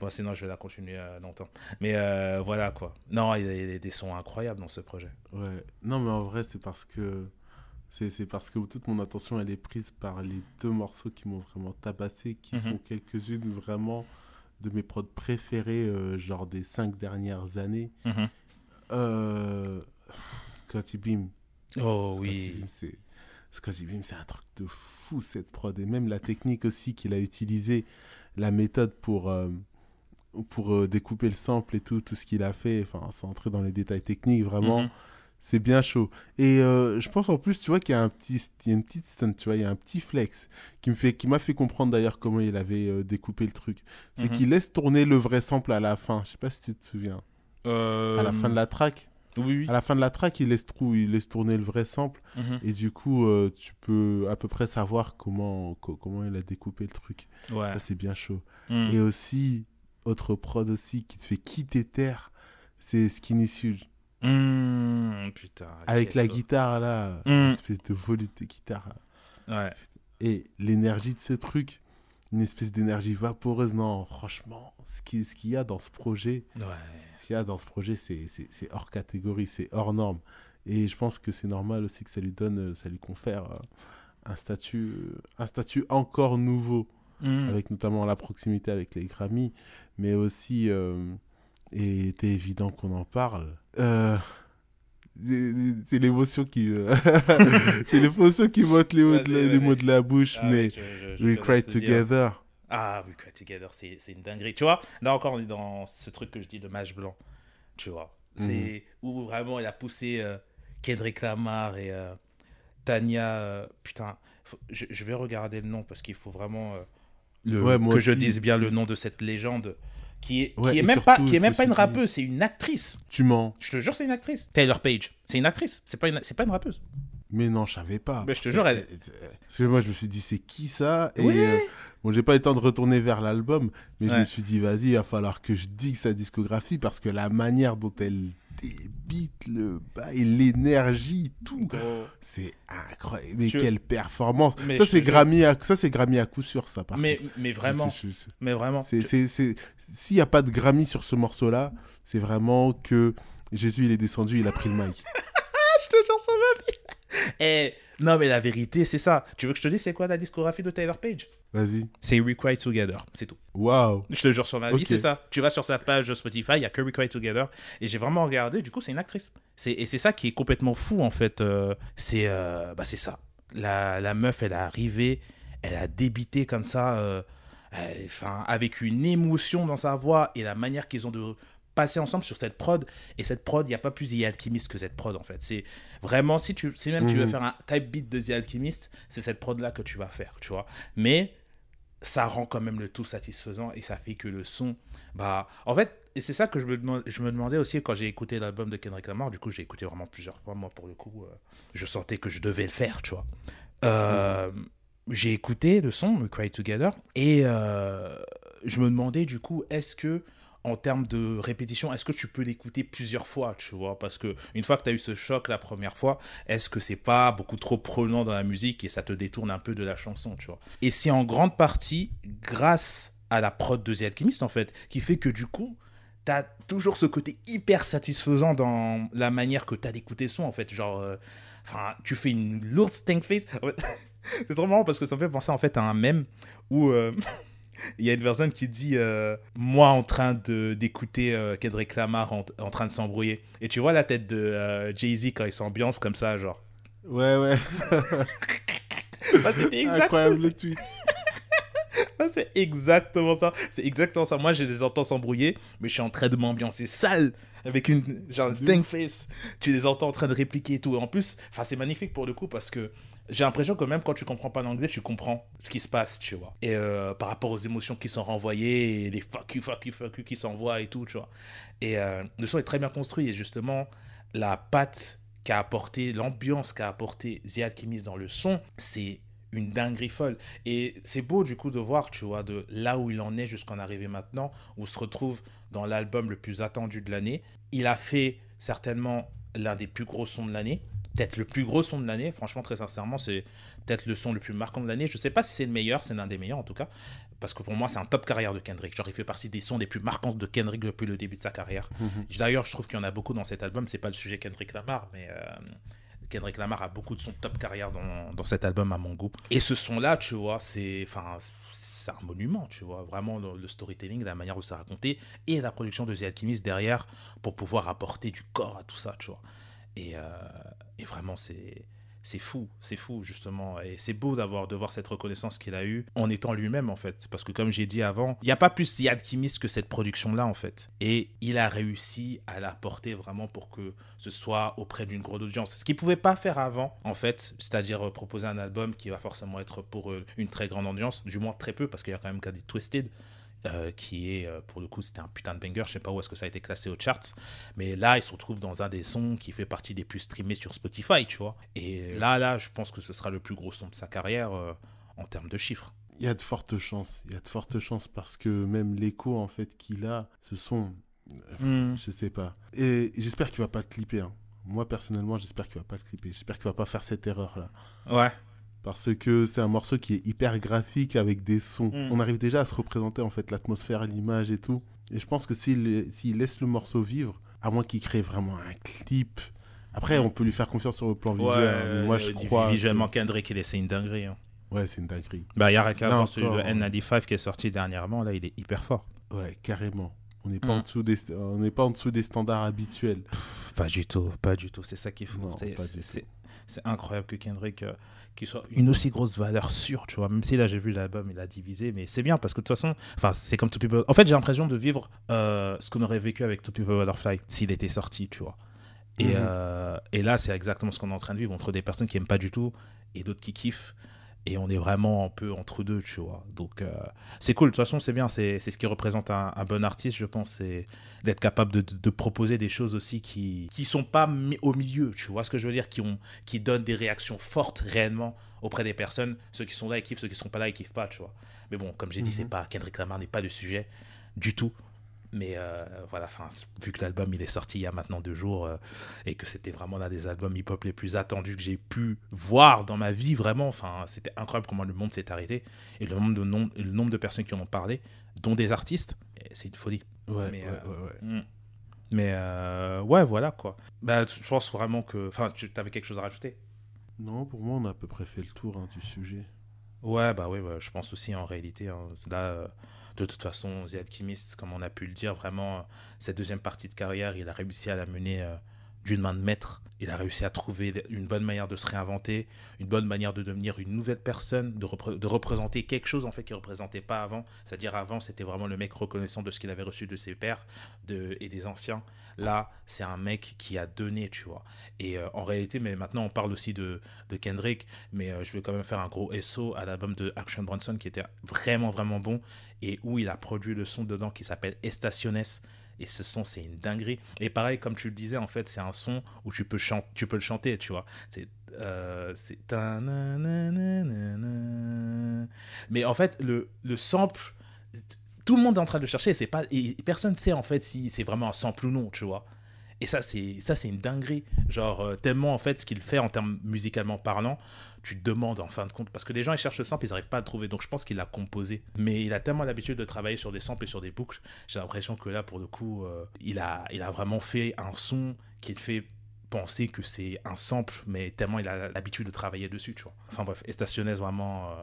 Bon, sinon, je vais la continuer euh, longtemps. Mais euh, voilà quoi. Non, il y a il y a des sons incroyables dans ce projet. Ouais. Non, mais en vrai, c'est parce que. C'est parce que toute mon attention, elle est prise par les deux morceaux qui m'ont vraiment tabassé, qui Mhm. sont quelques-unes vraiment de mes prods préférés, euh, genre des cinq dernières années. Euh, Scotty Beam. Oh Scotty oui. Beam, Scotty Beam, c'est un truc de fou cette prod. Et même la technique aussi qu'il a utilisée, la méthode pour, euh, pour euh, découper le sample et tout, tout ce qu'il a fait, enfin, sans entrer dans les détails techniques, vraiment, Mhm. c'est bien chaud. Et euh, je pense en plus, tu vois, qu'il y a, un petit, il y a une petite stunt, tu vois, il y a un petit flex qui me fait, qui m'a fait comprendre d'ailleurs comment il avait découpé le truc. C'est Mhm. qu'il laisse tourner le vrai sample à la fin. Je sais pas si tu te souviens. À la fin de la track. Oui, oui. À la fin de la track, il laisse, trou- il laisse tourner le vrai sample. Mhm. Et du coup, euh, tu peux à peu près savoir comment, co- comment il a découpé le truc. Ouais. Ça, c'est bien chaud. Mm. Et aussi, autre prod aussi qui te fait quitter terre, c'est Skinny Suge. Mm, putain. Avec la guitare, là, Mm. une espèce de volume de guitare. Ouais. Et l'énergie de ce truc, une espèce d'énergie vaporeuse. Non, franchement, ce qu'il ce qu'il y a dans ce projet, Ouais. ce qu'il y a dans ce projet, c'est hors catégorie, c'est hors norme. Et je pense que c'est normal aussi que ça lui donne, euh, ça lui confère euh, un statut, euh, un statut encore nouveau, Mm. avec notamment la proximité avec les Grammy, mais aussi, euh, et c'est évident qu'on en parle. euh, c'est l'émotion qui, euh, <laughs> c'est l'émotion qui monte les, mots de la- les mots de la bouche, Ah, mais je- je- je We Cry le dire. Together. Ah, We Cry Together, c'est une dinguerie. Tu vois, là encore, on est dans ce truc que je dis de match blanc. Tu vois, c'est où vraiment il a poussé euh, Kendrick Lamar et euh, Tania. euh, putain, faut- je, je vais regarder le nom parce qu'il faut vraiment le- Ouais, que je dise bien le nom de cette légende qui est, Ouais, qui est même pas, qui est même me pas une dit- rappeuse, c'est une actrice. Tu mens. Je te jure, c'est une actrice. Taylor Page, c'est une actrice. C'est pas une, c'est pas une rappeuse. Mais non, je savais pas. Mais je te jure, elle- Parce que moi, je me suis dit, c'est qui ça? Et euh, bon, j'ai pas eu le temps de retourner vers l'album, mais je me suis dit, vas-y, il va falloir que je digue sa discographie parce que la manière dont elle débite le et l'énergie, tout, c'est incroyable. Mais Je- quelle performance Mais Ça, c'est. Grammy, à... ça, c'est Grammy à coup sûr, ça, par Mais, contre. mais vraiment, mais vraiment. S'il n'y a pas de Grammy sur ce morceau-là, c'est vraiment que Jésus, il est descendu, il a pris le mic. <laughs> je te jure, ça va bien. Eh, non, mais la vérité, c'est ça. Tu veux que je te dise, c'est quoi la discographie de Taylor Page? Vas-y. C'est Cry Together, c'est tout. Waouh. Je te jure sur ma vie, c'est ça. Tu vas sur sa page Spotify, il y a que Cry Together. Et j'ai vraiment regardé, du coup, c'est une actrice. C'est- Et c'est ça qui est complètement fou, en fait. euh, c'est euh, bah, c'est ça. La, la meuf, elle est arrivée, elle a débité comme ça, euh, avec une émotion dans sa voix et la manière qu'ils ont de passer ensemble sur cette prod. Et cette prod, il n'y a pas plus The Alchemist que cette prod, en fait. C'est vraiment, si, tu, si même tu veux Mhm. faire un type beat de The Alchemist, c'est cette prod-là que tu vas faire, tu vois. Mais ça rend quand même le tout satisfaisant et ça fait que le son, bah, en fait, et c'est ça que je me, je me demandais aussi quand j'ai écouté l'album de Kendrick Lamar. Du coup, j'ai écouté vraiment plusieurs fois. Moi, pour le coup, euh, je sentais que je devais le faire, tu vois. Euh, J'ai écouté le son, We Cry Together, et euh, je me demandais du coup, est-ce que en termes de répétition, est-ce que tu peux l'écouter plusieurs fois, tu vois? Parce que une fois que tu as eu ce choc la première fois, est-ce que c'est pas beaucoup trop prenant dans la musique et ça te détourne un peu de la chanson, tu vois? Et c'est en grande partie grâce à la prod de The Alchemist, en fait, qui fait que du coup, tu as toujours ce côté hyper satisfaisant dans la manière que tu as d'écouter son, en fait. Genre, euh, enfin, tu fais une lourde stank face. <laughs> c'est trop marrant parce que ça me fait penser en fait à un mème où. Euh, <laughs> il y a une personne qui dit euh, moi en train d'écouter euh, Kendrick Lamar en, en, train de s'embrouiller. Et tu vois la tête de euh, Jay-Z quand il s'ambiance comme ça genre. Ouais ouais. <laughs> Bah, c'était incroyable le tweet. <laughs> Bah, c'est exactement ça. C'est exactement ça. Moi je les entends s'embrouiller mais je suis en train de m'ambiancer sale avec une genre stank face. Tu les entends en train de répliquer et tout. Et en plus enfin c'est magnifique pour le coup parce que j'ai l'impression que même quand tu comprends pas l'anglais, tu comprends ce qui se passe, tu vois. Et euh, par rapport aux émotions qui sont renvoyées, les fuck you, fuck you, fuck you qui s'envoient et tout, tu vois. Et euh, le son est très bien construit et justement, la patte qu'a apporté, l'ambiance qu'a apporté Ziad Kimis dans le son, c'est une dinguerie folle. Et c'est beau du coup de voir, tu vois, de là où il en est jusqu'en arriver maintenant, où se retrouve dans l'album le plus attendu de l'année. Il a fait certainement l'un des plus gros sons de l'année peut-être le plus gros son de l'année. Franchement, très sincèrement, c'est peut-être le son le plus marquant de l'année. Je sais pas si c'est le meilleur, c'est l'un des meilleurs en tout cas. Parce que pour moi, c'est un top carrière de Kendrick. Genre, il fait partie des sons les plus marquants de Kendrick depuis le début de sa carrière. Mm-hmm. D'ailleurs, je trouve qu'il y en a beaucoup dans cet album. C'est pas le sujet Kendrick Lamar, mais. Euh, Kendrick Lamar a beaucoup de sons top carrière dans, dans, cet album à mon goût. Et ce son-là, tu vois, c'est un monument, tu vois, vraiment le, le storytelling, la manière où c'est raconté et la production de The Alchemist derrière pour pouvoir apporter du corps à tout ça, tu vois. Et, euh, et vraiment, c'est c'est fou, c'est fou justement. Et c'est beau d'avoir de voir cette reconnaissance qu'il a eue en étant lui-même en fait. Parce que comme j'ai dit avant, il n'y a pas plus Yad Kimis que cette production-là en fait. Et il a réussi à la porter vraiment pour que ce soit auprès d'une grande audience. Ce qu'il pouvait pas faire avant en fait, c'est-à-dire proposer un album qui va forcément être pour une très grande audience, du moins très peu parce qu'il y a quand même qu'à des Twisted. Euh, qui est, euh, pour le coup, c'était un putain de banger. Je sais pas où est-ce que ça a été classé aux charts. Mais là, il se retrouve dans un des sons qui fait partie des plus streamés sur Spotify, tu vois. Et là, là, je pense que ce sera le plus gros son de sa carrière euh, en termes de chiffres. Il y a de fortes chances. Il y a de fortes chances parce que même l'écho, en fait, qu'il a, ce son, mm. je sais pas. Et j'espère qu'il va pas clipper. Hein. Moi, personnellement, j'espère qu'il va pas le clipper. J'espère qu'il va pas faire cette erreur-là. Ouais parce que c'est un morceau qui est hyper graphique avec des sons. Mm. On arrive déjà à se représenter en fait l'atmosphère, l'image et tout. Et je pense que s'il laisse le morceau vivre, à moins qu'il crée vraiment un clip. Après, on peut lui faire confiance sur le plan visuel. Hein, moi, je crois. Visuellement. Kendrick, c'est une dinguerie. Hein. Ouais, c'est une dinguerie. Bah, il y a qu'à celui de N95 qui est sorti dernièrement. Là, il est hyper fort. Ouais, carrément. On n'est pas, mm. en dessous des... On pas en dessous des standards habituels. pas du tout, pas du tout. C'est ça qui est fou. C'est incroyable que Kendrick. Euh, qui soit une aussi grosse valeur sûre, tu vois. Même si là, j'ai vu l'album, il a divisé, mais c'est bien parce que de toute façon, enfin, c'est comme Two People. En fait, j'ai l'impression de vivre euh, ce qu'on aurait vécu avec Two People Butterfly s'il était sorti, tu vois. Et, mhm. euh, et là, c'est exactement ce qu'on est en train de vivre entre des personnes qui aiment pas du tout et d'autres qui kiffent et on est vraiment un peu entre deux, tu vois. Donc, euh, c'est cool. De toute façon, c'est bien. C'est ce qui représente un, bon artiste, je pense. C'est d'être capable de, de, proposer des choses aussi qui qui sont pas au milieu, tu vois ce que je veux dire, qui, ont, qui donnent des réactions fortes réellement auprès des personnes. Ceux qui sont là, ils kiffent. Ceux qui sont pas là, ils kiffent pas, tu vois. Mais bon, comme j'ai dit, c'est mhm. pas Kendrick Lamar n'est pas le sujet du tout. Mais euh, voilà, vu que l'album il est sorti il y a maintenant deux jours euh, et que c'était vraiment l'un des albums hip-hop les plus attendus que j'ai pu voir dans ma vie, vraiment, enfin, c'était incroyable comment le monde s'est arrêté et le nombre, de nom, le nombre de personnes qui en ont parlé, dont des artistes, c'est une folie. Ouais, mais, ouais, euh, ouais, hmm. Mais ouais, voilà quoi. Bah, je pense vraiment que. Enfin, tu avais quelque chose à rajouter? Non, pour moi, on a à peu près fait le tour hein, du sujet. Ouais, bah oui, je pense aussi en réalité. Hein, là de toute façon, The Alchemist, comme on a pu le dire, vraiment, cette deuxième partie de carrière, il a réussi à la mener euh, d'une main de maître. Il a réussi à trouver une bonne manière de se réinventer, une bonne manière de devenir une nouvelle personne, de, représenter quelque chose en fait qu'il ne représentait pas avant. C'est-à-dire avant, c'était vraiment le mec reconnaissant de ce qu'il avait reçu de ses pères et des anciens. Là, c'est un mec qui a donné, tu vois. Et euh, en réalité, mais maintenant on parle aussi de, de Kendrick, mais euh, je vais quand même faire un gros SO à l'album de Action Bronson qui était vraiment vraiment bon et où il a produit le son dedans qui s'appelle Estaciones et ce son, c'est une dinguerie. Et pareil, comme tu le disais, en fait, c'est un son où tu peux, chanter, tu peux le chanter, tu vois. C'est. Euh, Mais en fait, le, le sample tout le monde est en train de chercher. C'est pas, et personne ne sait en fait si c'est vraiment un sample ou non, tu vois. Et ça, c'est ça, c'est une dinguerie. Genre, euh, tellement, en fait, ce qu'il fait en termes musicalement parlant, tu te demandes, en fin de compte, parce que les gens, ils cherchent le sample, ils n'arrivent pas à le trouver. Donc, je pense qu'il l'a composé. Mais il a tellement l'habitude de travailler sur des samples et sur des boucles. J'ai l'impression que là, pour le coup, euh, il, a, il a vraiment fait un son qui te fait penser que c'est un sample, mais tellement il a l'habitude de travailler dessus, tu vois. Enfin bref, Estaciones, vraiment, euh,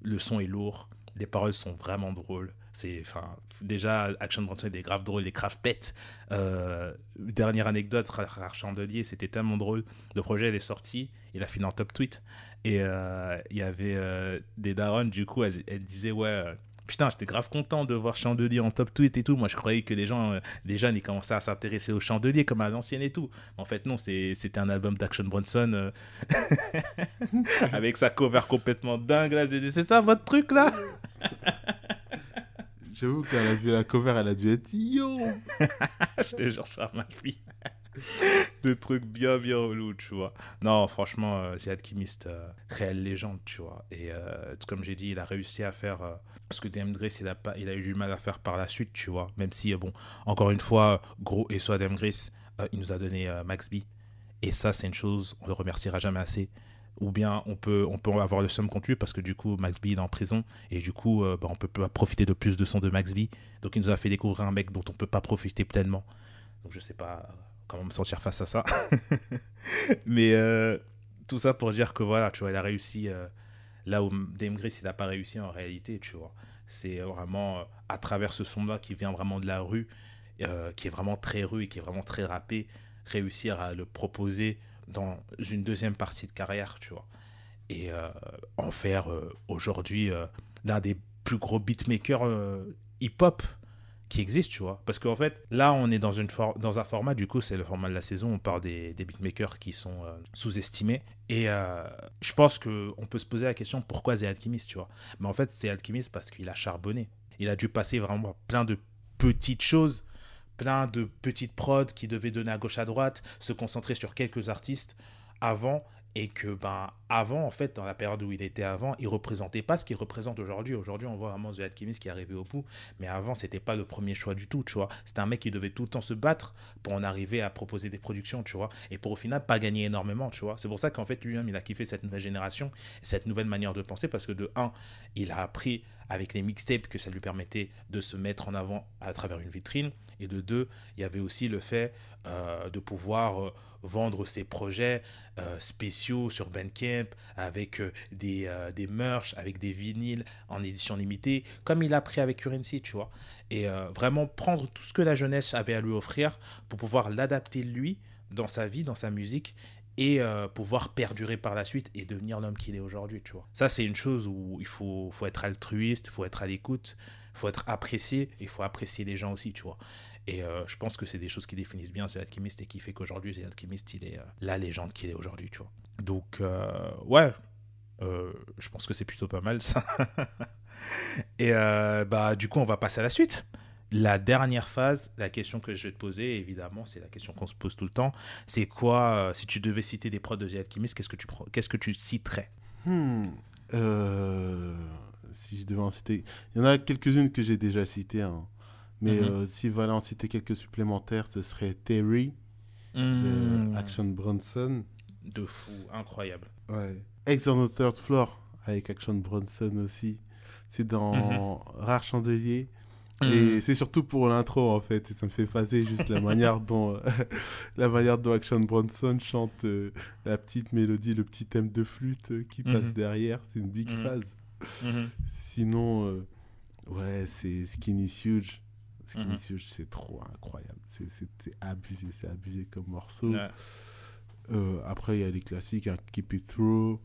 le son est lourd, les paroles sont vraiment drôles. C'est, enfin, déjà, Action Bronson des graves drôles, des graves pètes. Euh, dernière anecdote, Rare Chandelier, c'était tellement drôle. Le projet, est sorti, il a fini en top tweet. Et euh, il y avait euh, des darons, du coup, elles, disaient, ouais, putain, j'étais grave content de voir Chandelier en top tweet et tout. Moi, je croyais que les gens, les jeunes, ils commençaient à s'intéresser au Chandelier comme à l'ancienne et tout. En fait, non, c'était un album d'Action Bronson <laughs> avec sa cover complètement dingue. Là, c'est ça votre truc là? J'avoue qu'elle a vu la cover, elle a dû être yo <laughs> Je te jure, ça m'a fille. <laughs> de trucs bien, bien relous, tu vois. Non, franchement, euh, Alchemist, euh, réelle légende, tu vois. Et euh, comme j'ai dit, il a réussi à faire ce que DM Grace, il a, pas, il a eu du mal à faire par la suite, tu vois. Même si, bon, encore une fois, gros et soit DM Grace, il nous a donné Max B. Et ça, c'est une chose, on le remerciera jamais assez ou bien on peut, on peut avoir le somme contre lui parce que du coup Max B est en prison et du coup euh, bah, on peut pas profiter de plus de son de Max B. Donc il nous a fait découvrir un mec dont on peut pas profiter pleinement. Donc je sais pas comment me sentir face à ça. <laughs> Mais euh, tout ça pour dire que voilà, tu vois, il a réussi euh, là où Dame Grace il n'a pas réussi en réalité, tu vois. C'est vraiment à travers ce son-là qui vient vraiment de la rue, qui est vraiment très rue et qui est vraiment très rappé, réussir à le proposer dans une deuxième partie de carrière, tu vois. Et euh, en faire euh, aujourd'hui euh, l'un des plus gros beatmakers hip-hop qui existe, tu vois. Parce qu'en fait, là, on est dans, une dans un format, du coup, c'est le format de la saison, on parle des, des beatmakers qui sont sous-estimés. Et je pense qu'on peut se poser la question pourquoi c'est Alchemist, tu vois. Mais en fait, c'est Alchemist parce qu'il a charbonné. Il a dû passer vraiment plein de petites choses plein de petites prods qui devaient donner à gauche à droite, se concentrer sur quelques artistes avant et que ben avant en fait dans la période où il était avant il représentait pas ce qu'il représente aujourd'hui. Aujourd'hui on voit vraiment The Alchemist qui est au bout mais avant c'était pas le premier choix du tout tu vois. C'était un mec qui devait tout le temps se battre pour en arriver à proposer des productions tu vois et pour au final pas gagner énormément tu vois. C'est pour ça qu'en fait lui-même il a kiffé cette nouvelle génération cette nouvelle manière de penser parce que de un il a appris avec les mixtapes que ça lui permettait de se mettre en avant à travers une vitrine et de deux, il y avait aussi le fait euh, de pouvoir euh, vendre ses projets euh, spéciaux sur Bandcamp avec des, des merch, avec des vinyles en édition limitée, comme il a pris avec Currency, tu vois. Et vraiment prendre tout ce que la jeunesse avait à lui offrir pour pouvoir l'adapter lui dans sa vie, dans sa musique et pouvoir perdurer par la suite et devenir l'homme qu'il est aujourd'hui, tu vois. Ça, c'est une chose où il faut, faut être altruiste, il faut être à l'écoute, il faut être apprécié, et il faut apprécier les gens aussi, tu vois. Et euh, je pense que c'est des choses qui définissent bien The Alchemist et qui fait qu'aujourd'hui, The Alchemist, il est euh, la légende qu'il est aujourd'hui, tu vois. Donc, euh, ouais, je pense que c'est plutôt pas mal ça. <laughs> et bah, du coup, on va passer à la suite. La dernière phase, la question que je vais te poser, évidemment, c'est la question qu'on se pose tout le temps. C'est quoi, si tu devais citer des prods de The Alchemist, qu'est-ce que tu, qu'est-ce que tu citerais? Hmm, Si je devais en citer. Il y en a quelques-unes que j'ai déjà citées. Hein. Mais mhm. euh, si voilà en citer quelques supplémentaires, ce serait Terry de hmm. Action Bronson. De fou, incroyable. Ouais. Ex on the Third Floor avec Action Bronson aussi. C'est dans mhm. Rare Chandelier. Hmm. Et c'est surtout pour l'intro en fait, ça me fait phaser juste la manière <laughs> dont <laughs> la manière dont Action Bronson chante euh, la petite mélodie, le petit thème de flûte euh, qui passe mhm. derrière, c'est une big phase. Sinon, ouais, c'est Skinny Huge Skinny mhm. c'est trop incroyable. C'est abusé, c'est abusé comme morceau. Euh, après, il y a les classiques, hein, Keep It Through,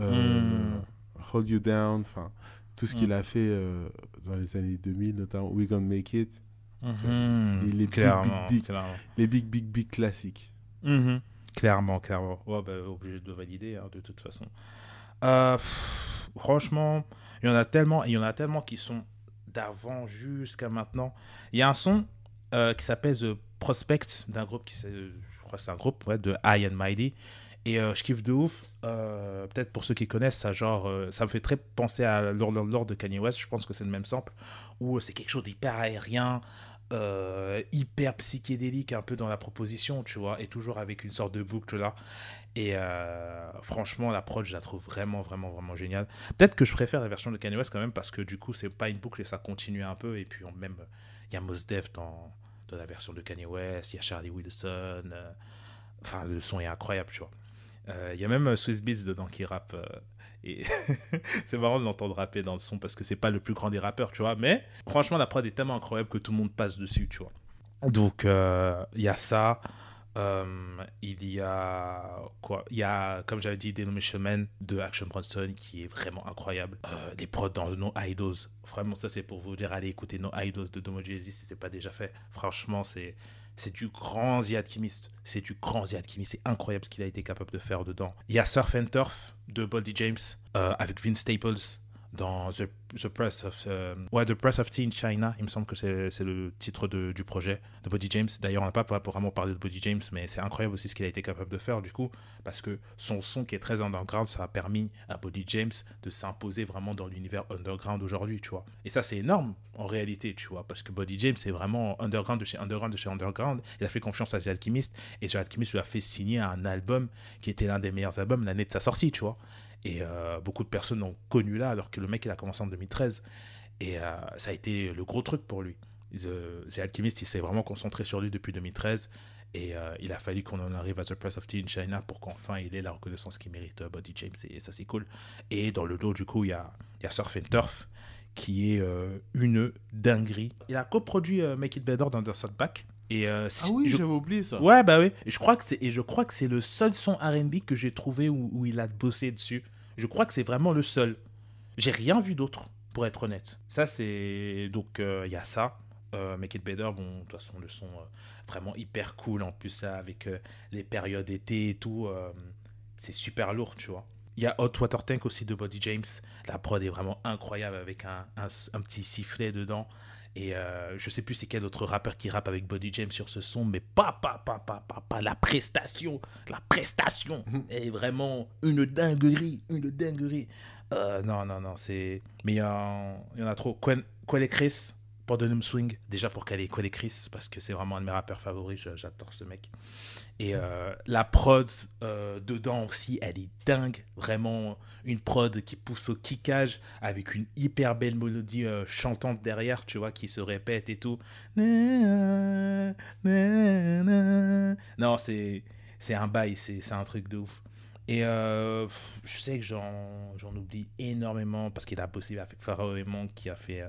euh, mm. Hold You Down, enfin, tout ce qu'il mm. a fait euh, dans les années 2000, notamment We Gonna Make It. Les, clairement, big, big, les big, big, big classiques. Mhm. Clairement, clairement. Ouais, bah, obligé de valider, hein, de toute façon. franchement, il y en a tellement, il y en a tellement qui sont d'avant jusqu'à maintenant. Il y a un son euh, qui s'appelle The Prospect d'un groupe qui je crois c'est un groupe ouais, de High and Mighty Et je kiffe de ouf. Peut-être pour ceux qui connaissent, ça, genre, ça me fait très penser à Lord, Lord, de Kanye West. Je pense que c'est le même sample. Où c'est quelque chose d'hyper aérien, euh, hyper psychédélique un peu dans la proposition, tu vois, et toujours avec une sorte de boucle là. Et euh, franchement, l'approche, je la trouve vraiment, vraiment, vraiment géniale. Peut-être que je préfère la version de Kanye West quand même, parce que du coup, c'est pas une boucle et ça continue un peu. Et puis, même, il y a Mos Def dans, dans la version de Kanye West, il y a Charlie Wilson. Euh, enfin, le son est incroyable, tu vois. Il y a même Swiss Beats dedans qui rappe et <laughs> c'est marrant de l'entendre rapper dans le son parce que c'est pas le plus grand des rappeurs, tu vois. Mais franchement, la prod est tellement incroyable que tout le monde passe dessus, tu vois. Donc, euh, il y a ça. Euh, il y a quoi? Il y a, comme j'avais dit, Denomination Man de Action Bronson qui est vraiment incroyable. Euh, des prods dans No Idols. Vraiment, ça c'est pour vous dire, allez écouter No Idols de Domo si c'est pas déjà fait. Franchement, c'est c'est du grand The C'est du grand The C'est incroyable ce qu'il a été capable de faire dedans. Il y a Surf and Turf de Body James euh, avec Vince Staples dans The, the Press of euh, ouais, The Press of Teen China, il me semble que c'est le titre de, du projet de Body James. D'ailleurs, on n'a pas vraiment parlé de Body James, mais c'est incroyable aussi ce qu'il a été capable de faire du coup, parce que son son qui est très underground, ça a permis à Body James de s'imposer vraiment dans l'univers underground aujourd'hui, tu vois. Et ça, c'est énorme en réalité, tu vois, parce que Body James, c'est vraiment underground de chez underground de chez underground. Il a fait confiance à The Alchemist et The Alchemist lui a fait signer un album qui était l'un des meilleurs albums l'année de sa sortie, tu vois. Et euh, beaucoup de personnes l'ont connu là, alors que le mec, il a commencé en 2013. Et euh, ça a été le gros truc pour lui. The, Alchemist, il s'est vraiment concentré sur lui depuis 2013. Et euh, il a fallu qu'on en arrive à The Press of Tea in China pour qu'enfin il ait la reconnaissance qu'il mérite, Body James. Et ça, c'est cool. Et dans le dos, du coup, il y a, y a Surf and Turf, qui est une dinguerie. Il a coproduit Make It Better d'Anderson Pack. Et ah oui, j'avais oublié ça. Ouais, bah oui. Et je crois que c'est et je crois que c'est le seul son R&B que j'ai trouvé où, où, il a bossé dessus. Je crois que c'est vraiment le seul. J'ai rien vu d'autre, pour être honnête. Ça, c'est. Donc, euh, il y a ça. Euh, Make It Better, bon, de toute façon, le son euh, vraiment hyper cool. En plus, ça, avec les périodes été et tout, c'est super lourd, tu vois. Il y a Hot Water Tank aussi de Body James. La prod est vraiment incroyable avec un, un petit sifflet dedans. Et euh, je sais plus c'est quel autre rappeur qui rappe avec Body James sur ce son, mais pas, pas, pas, pas, pas, pas la prestation. La prestation mhm. est vraiment une dinguerie, une dinguerie. Euh, non, non, non, c'est. Mais il y, en a trop. Quelle et Chris, Pardonum Swing, déjà pour qu'elle ait Quelle et Chris, parce que c'est vraiment un de mes rappeurs favoris, j'adore ce mec. Et euh, la prod euh, dedans aussi, elle est dingue. Vraiment, une prod qui pousse au kickage avec une hyper belle mélodie euh, chantante derrière, tu vois, qui se répète et tout. Non, c'est, c'est un bail, c'est, un truc de ouf. Et je sais que j'en, j'en oublie énormément parce qu'il a bossé avec Pharaoh et Monk qui a fait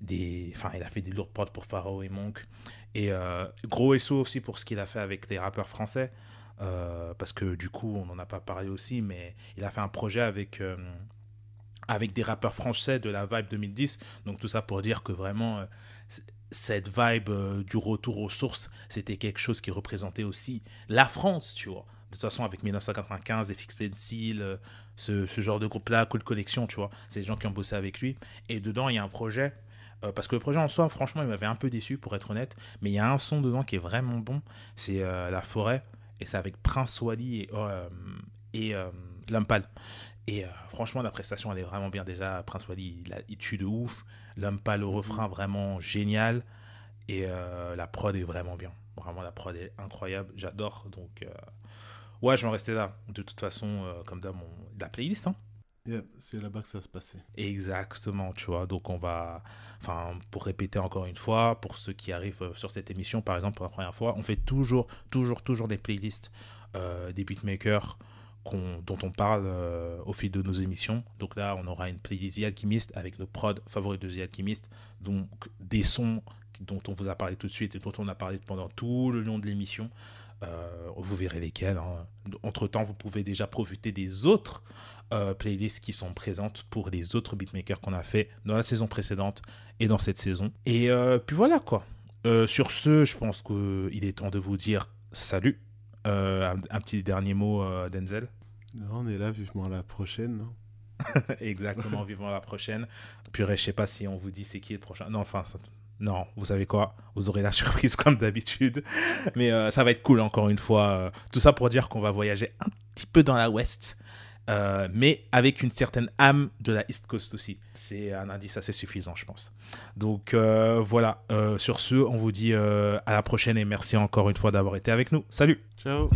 des. Enfin, il a fait des lourdes prods pour Pharaoh et Monk. Et euh, gros SO aussi pour ce qu'il a fait avec les rappeurs français. Euh, parce que du coup, on n'en a pas parlé aussi, mais il a fait un projet avec, euh, avec des rappeurs français de la vibe 2010. Donc tout ça pour dire que vraiment, cette vibe du retour aux sources, c'était quelque chose qui représentait aussi la France, tu vois. De toute façon, avec 1995, FX Pencil, ce, ce genre de groupe-là, Cool Collection, tu vois, c'est des gens qui ont bossé avec lui. Et dedans, il y a un projet euh, parce que le projet en soi, franchement, il m'avait un peu déçu pour être honnête. Mais il y a un son dedans qui est vraiment bon. C'est euh, La Forêt. Et c'est avec Prince Wally et, euh, et Lumpal. Et franchement, la prestation, elle est vraiment bien. Déjà, Prince Wally, il, il tue de ouf. Lumpal, le refrain, vraiment génial. Et la prod est vraiment bien. Vraiment, la prod est incroyable. J'adore. Donc, ouais, je vais en rester là. De toute façon, comme dans mon... la playlist, hein c'est là-bas que ça se passait. Exactement, tu vois. Donc on va, enfin, pour répéter encore une fois, pour ceux qui arrivent euh, sur cette émission, par exemple, pour la première fois, on fait toujours, toujours, toujours des playlists euh, des beatmakers dont on parle euh, au fil de nos émissions. Donc là, on aura une playlist The Alchemist avec nos prods favoris de The Alchemist, donc des sons dont on vous a parlé tout de suite et dont on a parlé pendant tout le long de l'émission. vous verrez lesquels. Hein. Entre temps, vous pouvez déjà profiter des autres euh, playlists qui sont présentes pour les autres beatmakers qu'on a fait dans la saison précédente et dans cette saison. Et euh, puis voilà quoi. Euh, sur ce, je pense qu'il est temps de vous dire salut. Un, petit dernier mot, Denzel. on est là, vivement la prochaine. <laughs> Exactement, vivement la prochaine. Puis je sais pas si on vous dit c'est qui le prochain. Non, enfin, Non, vous savez quoi? Vous aurez la surprise <laughs> comme d'habitude. Mais euh, ça va être cool encore une fois. Tout ça pour dire qu'on va voyager un petit peu dans la West. Euh, mais avec une certaine âme de la East Coast aussi. C'est un indice assez suffisant, je pense. Donc voilà, sur ce, on vous dit à la prochaine et merci encore une fois d'avoir été avec nous. Salut Ciao